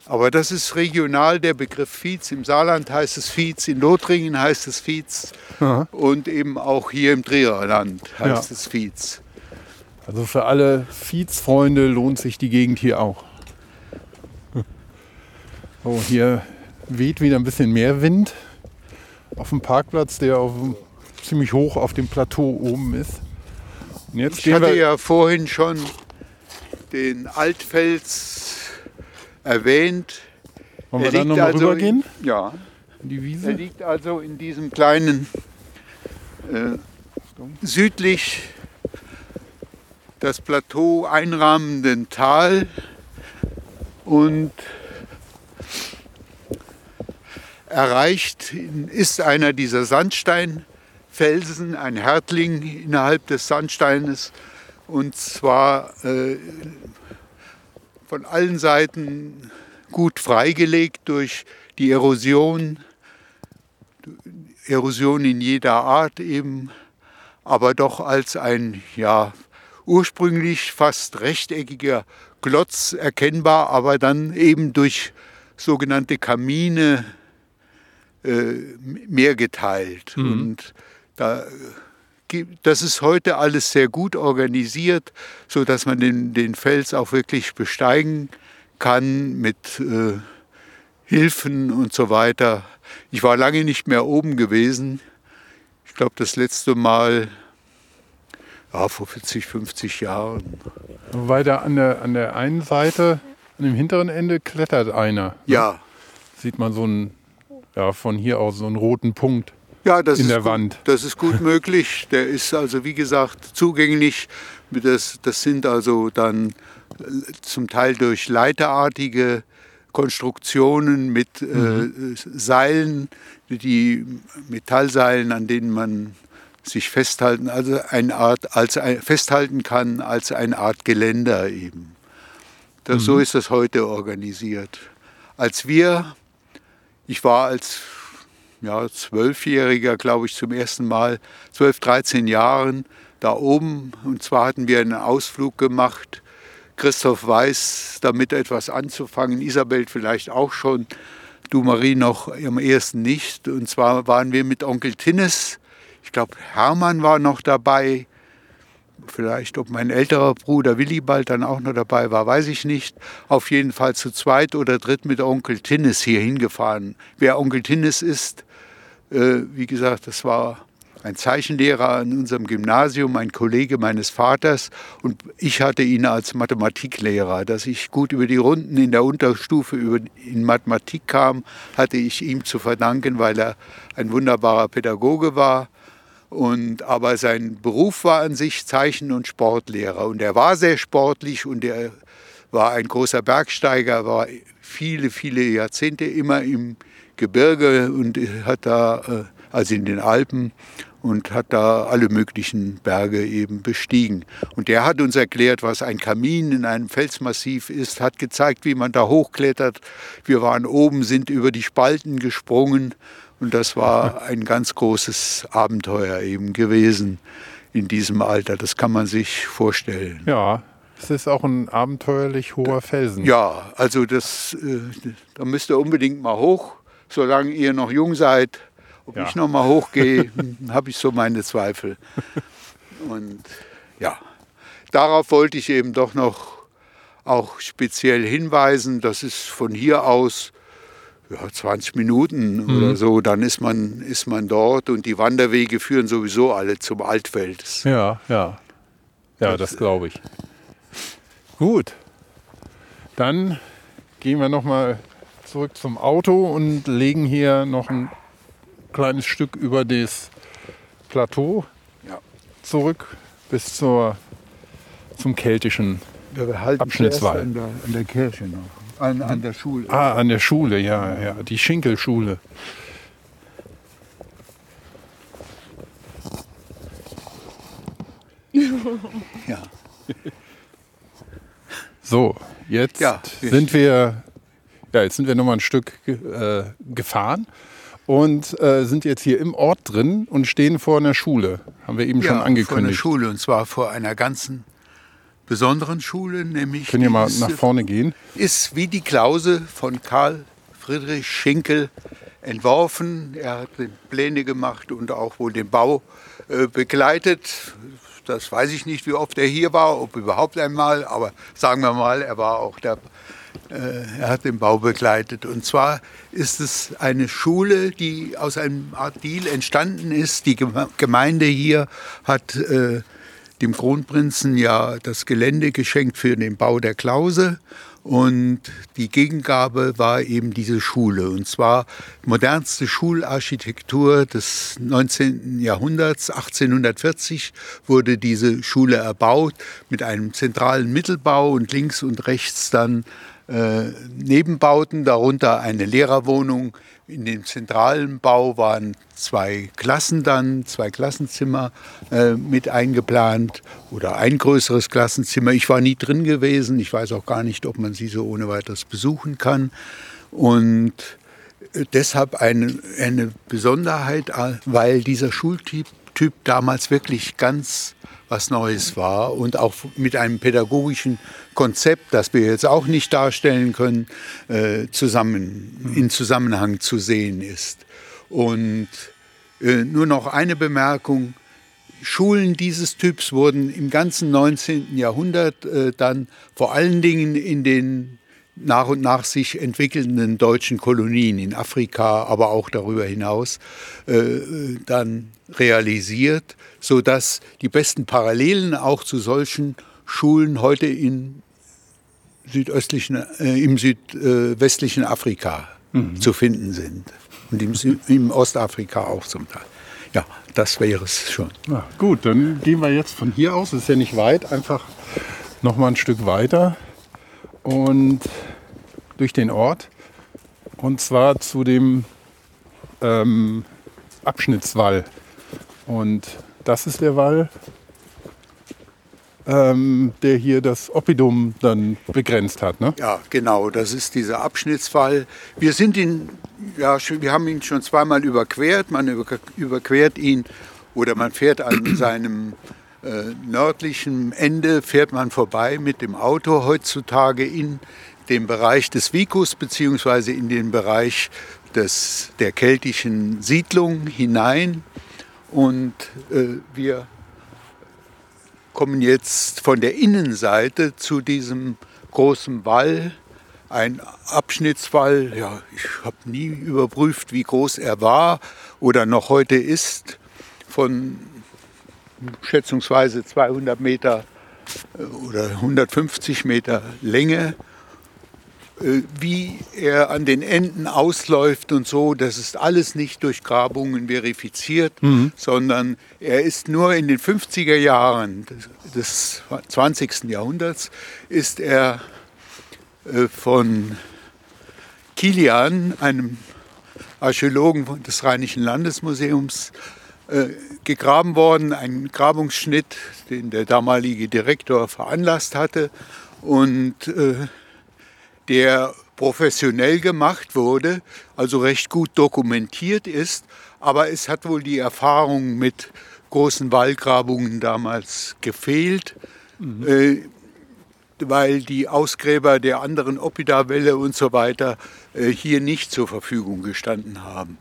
Aber das ist regional der Begriff Fietz. Im Saarland heißt es Fietz, in Lothringen heißt es Fietz Aha. und eben auch hier im Dreherland heißt ja. es Fietz. Also für alle Fietz-Freunde lohnt sich die Gegend hier auch. Oh, hier weht wieder ein bisschen mehr Wind auf dem Parkplatz, der auf, ziemlich hoch auf dem Plateau oben ist. ich hatte ja vorhin schon den Altfels erwähnt. Wollen wir da nochmal also rübergehen? In, ja. In die Wiese? Er liegt also in diesem kleinen äh, südlich das Plateau einrahmenden Tal und erreicht ist einer dieser Sandsteinfelsen, ein Härtling innerhalb des Sandsteines. Und zwar äh, von allen Seiten gut freigelegt durch die Erosion, Erosion in jeder Art eben, aber doch als ein ja ursprünglich fast rechteckiger Klotz erkennbar, aber dann eben durch sogenannte Kamine mehr geteilt. Mhm. Und da das ist heute alles sehr gut organisiert, so dass man den, den Fels auch wirklich besteigen kann mit äh, Hilfen und so weiter. Ich war lange nicht mehr oben gewesen. Ich glaube, das letzte Mal ja, vor 40, 50 Jahren. Weiter an der, an der einen Seite, an dem hinteren Ende, klettert einer. Ne? Ja. Sieht man so einen, ja, von hier aus so einen roten Punkt ja, das in der gut, Wand. Das ist gut möglich. Der ist also, wie gesagt, zugänglich. Das, das sind also dann äh, zum Teil durch leiterartige Konstruktionen mit äh, mhm. äh, Seilen, die Metallseilen, an denen man sich festhalten, also eine Art, als ein, festhalten kann als eine Art Geländer eben. Das, mhm. So ist das heute organisiert. Als wir, ich war als ja, Zwölfjähriger, glaube ich, zum ersten Mal, zwölf, dreizehn Jahren da oben. Und zwar hatten wir einen Ausflug gemacht. Christoph weiß damit etwas anzufangen, Isabel vielleicht auch schon, du Marie noch am ersten nicht. Und zwar waren wir mit Onkel Tinnes, ich glaube Hermann war noch dabei, vielleicht ob mein älterer Bruder Willibald dann auch noch dabei war, weiß ich nicht. Auf jeden Fall zu zweit oder dritt mit Onkel Tinnes hier hingefahren. Wer Onkel Tinnes ist, äh, wie gesagt, das war ein Zeichenlehrer an unserem Gymnasium, ein Kollege meines Vaters und ich hatte ihn als Mathematiklehrer. Dass ich gut über die Runden in der Unterstufe in Mathematik kam, hatte ich ihm zu verdanken, weil er ein wunderbarer Pädagoge war. Und, aber sein Beruf war an sich Zeichen- und Sportlehrer. Und er war sehr sportlich und er war ein großer Bergsteiger, war viele, viele Jahrzehnte immer im Gebirge und hat da, äh, also in den Alpen, und hat da alle möglichen Berge eben bestiegen. Und der hat uns erklärt, was ein Kamin in einem Felsmassiv ist, hat gezeigt, wie man da hochklettert. Wir waren oben, sind über die Spalten gesprungen und das war ein ganz großes Abenteuer eben gewesen in diesem Alter. Das kann man sich vorstellen. Ja, es ist auch ein abenteuerlich hoher Felsen. Ja, also das, äh, da müsst ihr unbedingt mal hoch solange ihr noch jung seid Ob Ja. ich noch mal hochgehe, habe ich so meine Zweifel. Und ja, darauf wollte ich eben doch noch auch speziell hinweisen. Das ist von hier aus ja, 20 Minuten oder so, dann ist man, ist man dort und die Wanderwege führen sowieso alle zum Altfeldes. Ja, ja. Ja, das glaube ich. Gut. Dann gehen wir noch mal zurück zum Auto und legen hier noch ein kleines Stück über das Plateau Ja. zurück bis zur, zum keltischen. Ja, wir halten Abschnittswall. zuerst An der, an der Kirche noch, an, an der Schule. Ah, an der Schule, ja, ja, die Schinkelschule. Ja. So, jetzt Ja, sind wir, ja, jetzt sind wir noch mal ein Stück äh, gefahren und äh, sind jetzt hier im Ort drin und stehen vor einer Schule. Haben wir eben schon ja, vor einer angekündigt. Schule und zwar vor einer ganzen besonderen Schule, nämlich Können wir mal nach ist, vorne gehen? ist wie die Klause von Karl Friedrich Schinkel entworfen. Er hat Pläne gemacht und auch wohl den Bau äh, begleitet. Das weiß ich nicht, wie oft er hier war, ob überhaupt einmal, aber sagen wir mal, er war auch der, äh, er hat den Bau begleitet. Und zwar ist es eine Schule, die aus einem Art Deal entstanden ist. Die Geme- Gemeinde hier hat äh, dem Kronprinzen ja das Gelände geschenkt für den Bau der Klause. Und die Gegengabe war eben diese Schule. Und zwar modernste Schularchitektur des 19. Jahrhunderts. 1840 wurde diese Schule erbaut mit einem zentralen Mittelbau und links und rechts dann äh, Nebenbauten, darunter eine Lehrerwohnung. In dem zentralen Bau waren zwei Klassen dann, zwei Klassenzimmer äh, mit eingeplant oder ein größeres Klassenzimmer. Ich war nie drin gewesen, ich weiß auch gar nicht, ob man sie so ohne weiteres besuchen kann. Und äh, deshalb eine, eine Besonderheit, äh, weil dieser Schultyp Typ damals wirklich ganz was Neues war und auch mit einem pädagogischen Konzept, das wir jetzt auch nicht darstellen können, äh, zusammen, in Zusammenhang zu sehen ist. Und äh, nur noch eine Bemerkung. Schulen dieses Typs wurden im ganzen 19. Jahrhundert äh, dann vor allen Dingen in den nach und nach sich entwickelnden deutschen Kolonien in Afrika, aber auch darüber hinaus äh, dann realisiert, sodass die besten Parallelen auch zu solchen Schulen heute in südöstlichen, äh, im südwestlichen Afrika zu finden sind und im, Sü im Ostafrika auch zum Teil. Ja, das wäre es schon. Ja, gut, dann gehen wir jetzt von hier aus, ist ja nicht weit, einfach noch mal ein Stück weiter und durch den Ort. Und zwar zu dem ähm, Abschnittswall. Und das ist der Wall, ähm, der hier das Oppidum dann begrenzt hat. Ne? Ja, genau, das ist dieser Abschnittsfall. Wir sind ihn, ja, wir haben ihn schon zweimal überquert. Man über- überquert ihn oder man fährt an seinem nördlichen Ende fährt man vorbei mit dem Auto heutzutage in den Bereich des Vicus beziehungsweise in den Bereich des, der keltischen Siedlung hinein. Und äh, wir kommen jetzt von der Innenseite zu diesem großen Wall. Ein Abschnittswall, ja, ich habe nie überprüft, wie groß er war oder noch heute ist, von schätzungsweise 200 Meter äh, oder 150 Meter Länge. Äh, Wie er an den Enden ausläuft und so, das ist alles nicht durch Grabungen verifiziert, sondern er ist nur in den 50er Jahren des, des 20. Jahrhunderts ist er äh, von Kilian, einem Archäologen des Rheinischen Landesmuseums, äh, gegraben worden, ein Grabungsschnitt, den der damalige Direktor veranlasst hatte. Und äh, der professionell gemacht wurde, also recht gut dokumentiert ist, aber es hat wohl die Erfahrung mit großen Wallgrabungen damals gefehlt, äh, weil die Ausgräber der anderen Oppida-Welle und so weiter äh, hier nicht zur Verfügung gestanden haben.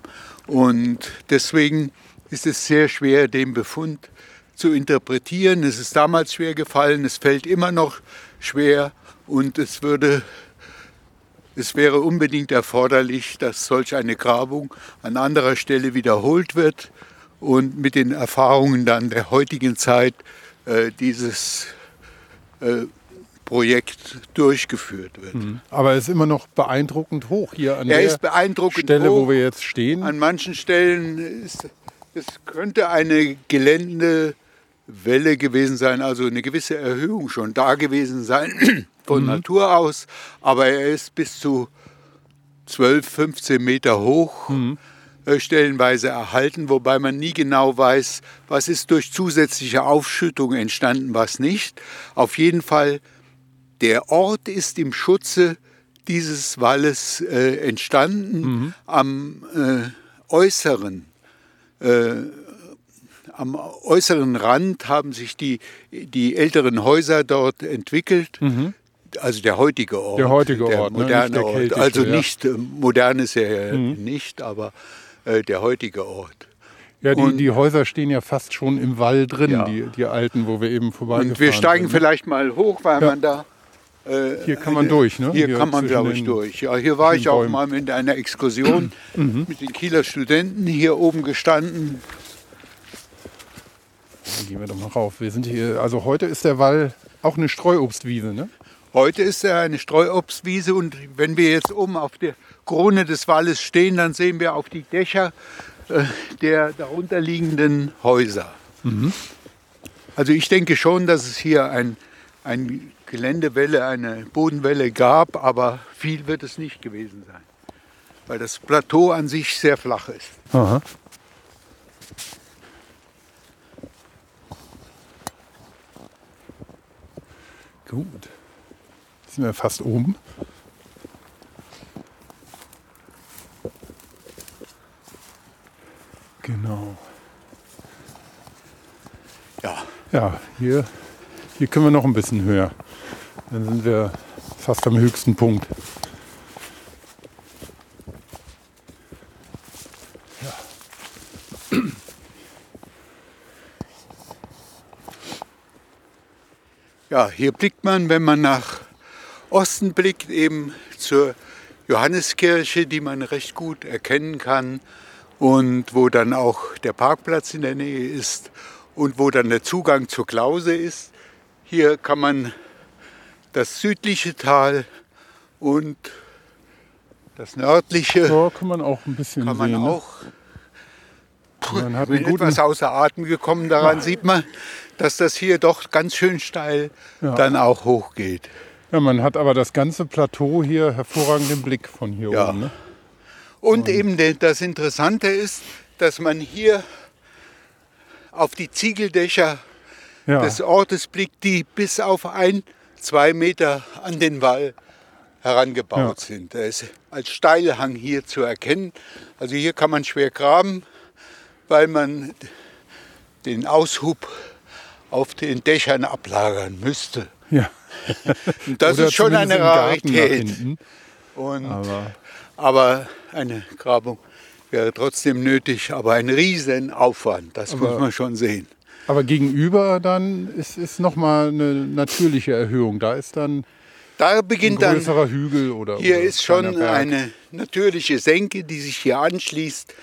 Und deswegen ist es sehr schwer, den Befund zu interpretieren. Es ist damals schwer gefallen, es fällt immer noch schwer und es würde es wäre unbedingt erforderlich, dass solch eine Grabung an anderer Stelle wiederholt wird und mit den Erfahrungen dann der heutigen Zeit äh, dieses äh, Projekt durchgeführt wird. Mhm. Aber es ist immer noch beeindruckend hoch hier an er der Stelle, wo wir jetzt stehen. An manchen Stellen ist es könnte eine Geländewelle gewesen sein, also eine gewisse Erhöhung schon da gewesen sein von mhm. Natur aus, aber er ist bis zu 12, 15 Meter hoch. Mhm äh, stellenweise erhalten, wobei man nie genau weiß, was ist durch zusätzliche Aufschüttung entstanden, was nicht. Auf jeden Fall, der Ort ist im Schutze dieses Walles äh, entstanden, mhm. am äh, äußeren am äußeren Rand haben sich die, die älteren Häuser dort entwickelt. Mhm. Also der heutige Ort. Der heutige Ort, der moderne ne? Ort. Also nicht, ja. modern ist er mhm. nicht, aber äh, der heutige Ort. Ja, die, die Häuser stehen ja fast schon im Wall drin, ja. die, die alten, wo wir eben vorbeigefahren sind. Und wir steigen sind. Ne? vielleicht mal hoch, weil ja. man da... Äh, hier kann man durch, ne? Hier, hier kann man, glaube ich, durch. Ja, hier war ich auch mal mit einer Exkursion mhm. mit den Kieler Studenten hier oben gestanden. Dann gehen wir doch mal rauf. Wir sind hier, also heute ist der Wall auch eine Streuobstwiese, ne? Heute ist er eine Streuobstwiese und wenn wir jetzt oben auf der Krone des Walles stehen, dann sehen wir auf die Dächer äh, der darunterliegenden Häuser. Mhm. Also ich denke schon, dass es hier ein, ein Geländewelle, eine Bodenwelle gab, aber viel wird es nicht gewesen sein, weil das Plateau an sich sehr flach ist. Aha. Gut. Sind wir fast oben. Genau. Ja. Ja, hier, hier können wir noch ein bisschen höher. Dann sind wir fast am höchsten Punkt. Ja. Hier blickt man, wenn man nach Osten blickt, eben zur Johanneskirche, die man recht gut erkennen kann und wo dann auch der Parkplatz in der Nähe ist und wo dann der Zugang zur Klause ist. Hier kann man das südliche Tal und das nördliche. So kann man auch ein bisschen kann man sehen. Ne? Auch, man hat bin etwas außer Atem gekommen. Daran ja. sieht man, dass das hier doch ganz schön steil ja. dann auch hochgeht. Ja, man hat aber das ganze Plateau hier hervorragenden Blick von hier ja. oben. Ne? Und eben das Interessante ist, dass man hier auf die Ziegeldächer ja. des Ortes blickt, die bis auf ein, zwei Meter an den Wall herangebaut ja. sind. Er ist als Steilhang hier zu erkennen. Also hier kann man schwer graben, weil man den Aushub auf den Dächern ablagern müsste. Ja. das ist schon eine Rarität. Und Aber aber eine Grabung wäre trotzdem nötig, aber ein Riesenaufwand, das aber, muss man schon sehen. Aber gegenüber dann ist, ist nochmal eine natürliche Erhöhung. Da ist dann da beginnt ein größerer dann, Hügel oder Hier oder ist schon eine natürliche Senke, die sich hier anschließt.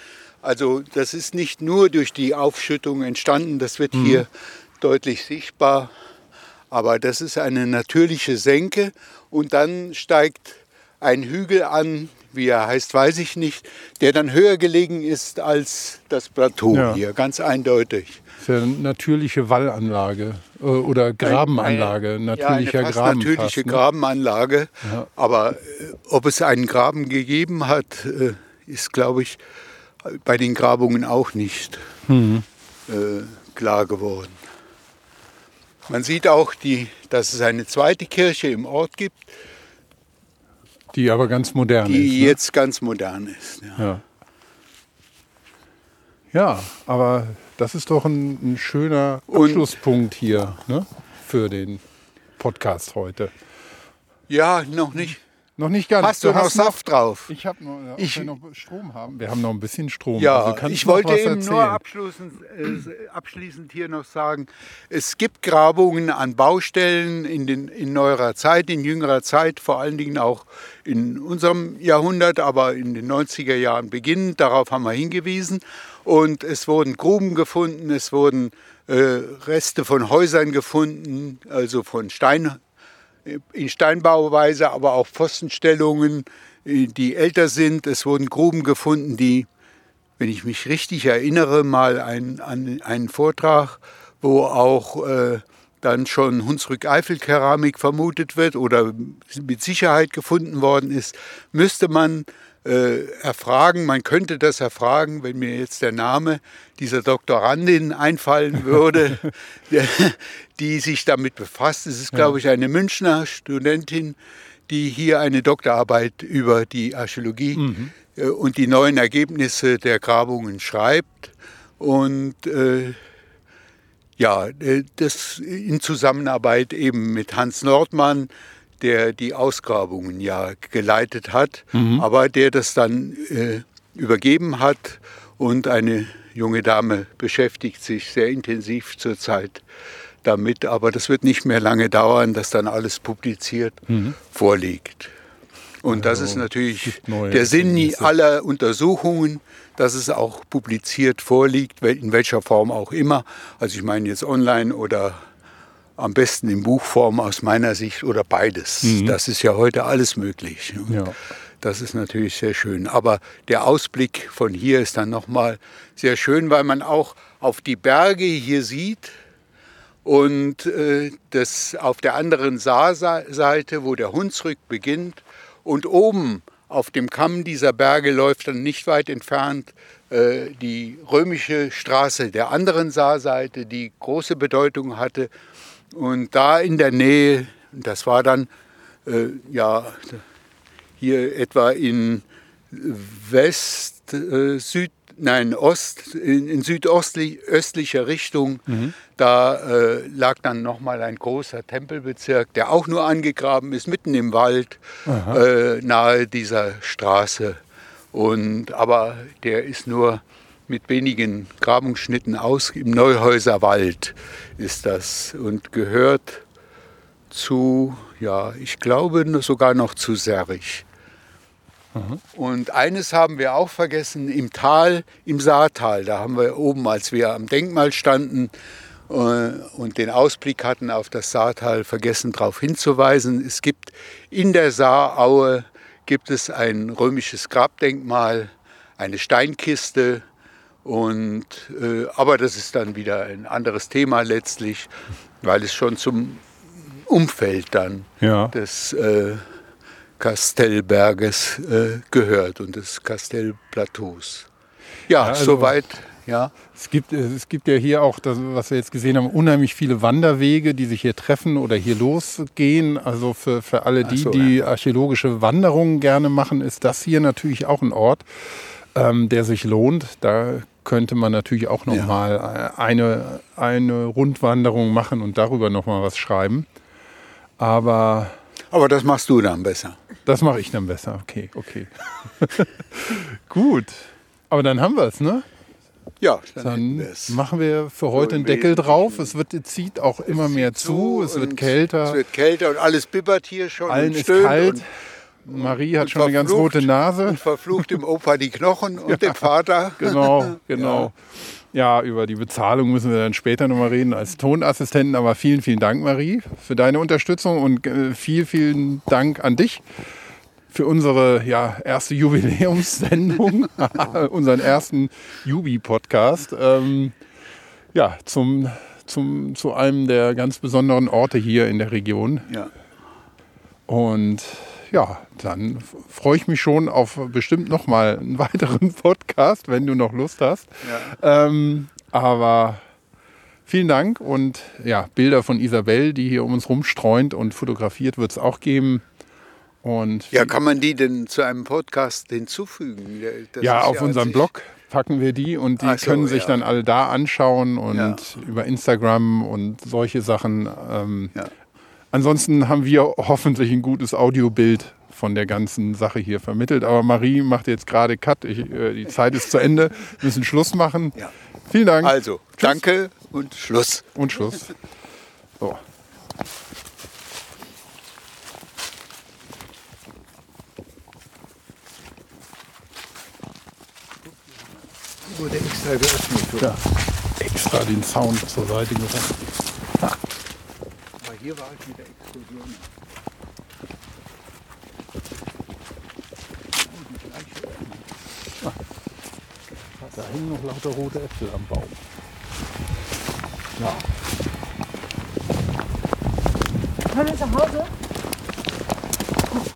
Also das ist nicht nur durch die Aufschüttung entstanden, das wird mhm. hier deutlich sichtbar. Aber das ist eine natürliche Senke und dann steigt ein Hügel an, wie er heißt, weiß ich nicht, der dann höher gelegen ist als das Plateau ja. hier, ganz eindeutig. Eine natürliche Wallanlage äh, oder Grabenanlage, ein, natürlicher ja, eine Graben. Natürliche ne? Grabenanlage, ja. aber äh, ob es einen Graben gegeben hat, äh, ist, glaube ich, bei den Grabungen auch nicht mhm. äh, klar geworden. Man sieht auch, die, dass es eine zweite Kirche im Ort gibt, die aber ganz modern die ist. Die ne? jetzt ganz modern ist. Ja. ja. ja. aber das ist doch ein, ein schöner Abschlusspunkt hier ne? für den Podcast heute. Ja, noch nicht. Noch nicht ganz. Hast du, noch Saft drauf? Ich habe noch, ja, Ich- wir noch Strom haben. Wir haben noch ein bisschen Strom. Ja, Also ich du noch wollte eben erzählen? nur abschließend, äh, abschließend hier noch sagen, es gibt Grabungen an Baustellen in, den, in neuerer Zeit, in jüngerer Zeit, vor allen Dingen auch in unserem Jahrhundert, aber in den 90er Jahren beginnend, darauf haben wir hingewiesen. Und es wurden Gruben gefunden, es wurden äh, Reste von Häusern gefunden, also von Stein, in Steinbauweise, aber auch Pfostenstellungen, äh, die älter sind. Es wurden Gruben gefunden, die, wenn ich mich richtig erinnere, mal ein, an einen Vortrag, wo auch äh, dann schon Hunsrück-Eifel-Keramik vermutet wird oder mit Sicherheit gefunden worden ist, müsste man äh, erfragen, man könnte das erfragen, wenn mir jetzt der Name dieser Doktorandin einfallen würde, die sich damit befasst. Es ist, glaube ich, eine Münchner Studentin, die hier eine Doktorarbeit über die Archäologie äh, und die neuen Ergebnisse der Grabungen schreibt. Und äh, ja, äh, das in Zusammenarbeit eben mit Hans Nordmann, der die Ausgrabungen ja geleitet hat, aber der das dann äh, übergeben hat. Und eine junge Dame beschäftigt sich sehr intensiv zurzeit damit, aber das wird nicht mehr lange dauern, dass dann alles publiziert vorliegt. Und das ist natürlich gibt neue der Sinn aller Untersuchungen, dass es auch publiziert vorliegt, in welcher Form auch immer. Also ich meine jetzt online oder am besten in Buchform aus meiner Sicht oder beides. Das ist ja heute alles möglich. Ja. Das ist natürlich sehr schön. Aber der Ausblick von hier ist dann nochmal sehr schön, weil man auch auf die Berge hier sieht und äh, das auf der anderen Saarseite, wo der Hunsrück beginnt und oben auf dem Kamm dieser Berge läuft dann nicht weit entfernt äh, die römische Straße der anderen Saarseite, die große Bedeutung hatte. Und da in der Nähe, das war dann äh, ja hier etwa in West, äh, Süd, nein, Ost, in, in südöstlicher Richtung, da äh, lag dann nochmal ein großer Tempelbezirk, der auch nur angegraben ist, mitten im Wald, äh, nahe dieser Straße. Und, aber der ist nur mit wenigen Grabungsschnitten aus, im Neuhäuser Wald ist das und gehört zu, ja, ich glaube sogar noch zu Serrich. Und eines haben wir auch vergessen, im Tal, im Saartal, da haben wir oben, als wir am Denkmal standen äh, und den Ausblick hatten auf das Saartal, vergessen darauf hinzuweisen. Es gibt in der Saaraue gibt es ein römisches Grabdenkmal, eine Steinkiste, und, äh, aber das ist dann wieder ein anderes Thema letztlich, weil es schon zum Umfeld dann Ja. des äh, Kastellberges äh, gehört und des Kastellplateaus. Ja, also- soweit. Ja, Es gibt, es gibt ja hier auch, das, was wir jetzt gesehen haben, unheimlich viele Wanderwege, die sich hier treffen oder hier losgehen. Also für, für alle die, so, die archäologische Wanderungen gerne machen, ist das hier natürlich auch ein Ort, ähm, der sich lohnt. Da könnte man natürlich auch noch Ja. mal äh, eine, eine Rundwanderung machen und darüber noch mal was schreiben. Aber aber das machst du dann besser. das mache ich dann besser. Okay, okay. Gut. Aber dann haben wir es, ne? Ja, dann, Dann machen wir für heute einen Deckel drauf. Es wird, zieht auch immer mehr zu. Es wird kälter. Es wird kälter und alles bibbert hier schon. Allen ist kalt. Marie hat schon eine ganz rote Nase. und verflucht dem Opa die Knochen und dem Vater. Genau, genau. Ja, über die Bezahlung müssen wir dann später nochmal reden als Tonassistenten. Aber vielen, vielen Dank, Marie, für deine Unterstützung und äh, vielen, vielen Dank an dich für unsere ja, erste Jubiläumssendung, unseren ersten Jubi-Podcast. Ähm, ja, zum, zum, zu einem der ganz besonderen Orte hier in der Region. Ja. Und ja, dann freue ich mich schon auf bestimmt noch mal einen weiteren Podcast, wenn du noch Lust hast. Ähm, aber vielen Dank und ja, Bilder von Isabel, die hier um uns rumstreunt und fotografiert, wird es auch geben. Und ja, kann man die denn zu einem Podcast hinzufügen? Das ja, auf an unserem Blog packen wir die und die so, können sich ja. dann alle da anschauen und Ja. über Instagram und solche Sachen ähm, Ja. Ansonsten haben wir hoffentlich ein gutes Audiobild von der ganzen Sache hier vermittelt. Aber Marie macht jetzt gerade Cut. Ich, äh, die Zeit ist zu Ende. Wir müssen Schluss machen. Ja. Vielen Dank. Also, danke und Schluss. Und Schluss. So. Wurde extra geöffnet. Ja. Extra den Sound zur Seite gebracht. Hier war ich mit der Explosion. Da hängen noch lauter rote Äpfel am Baum. Ja. Kommen wir zu Hause?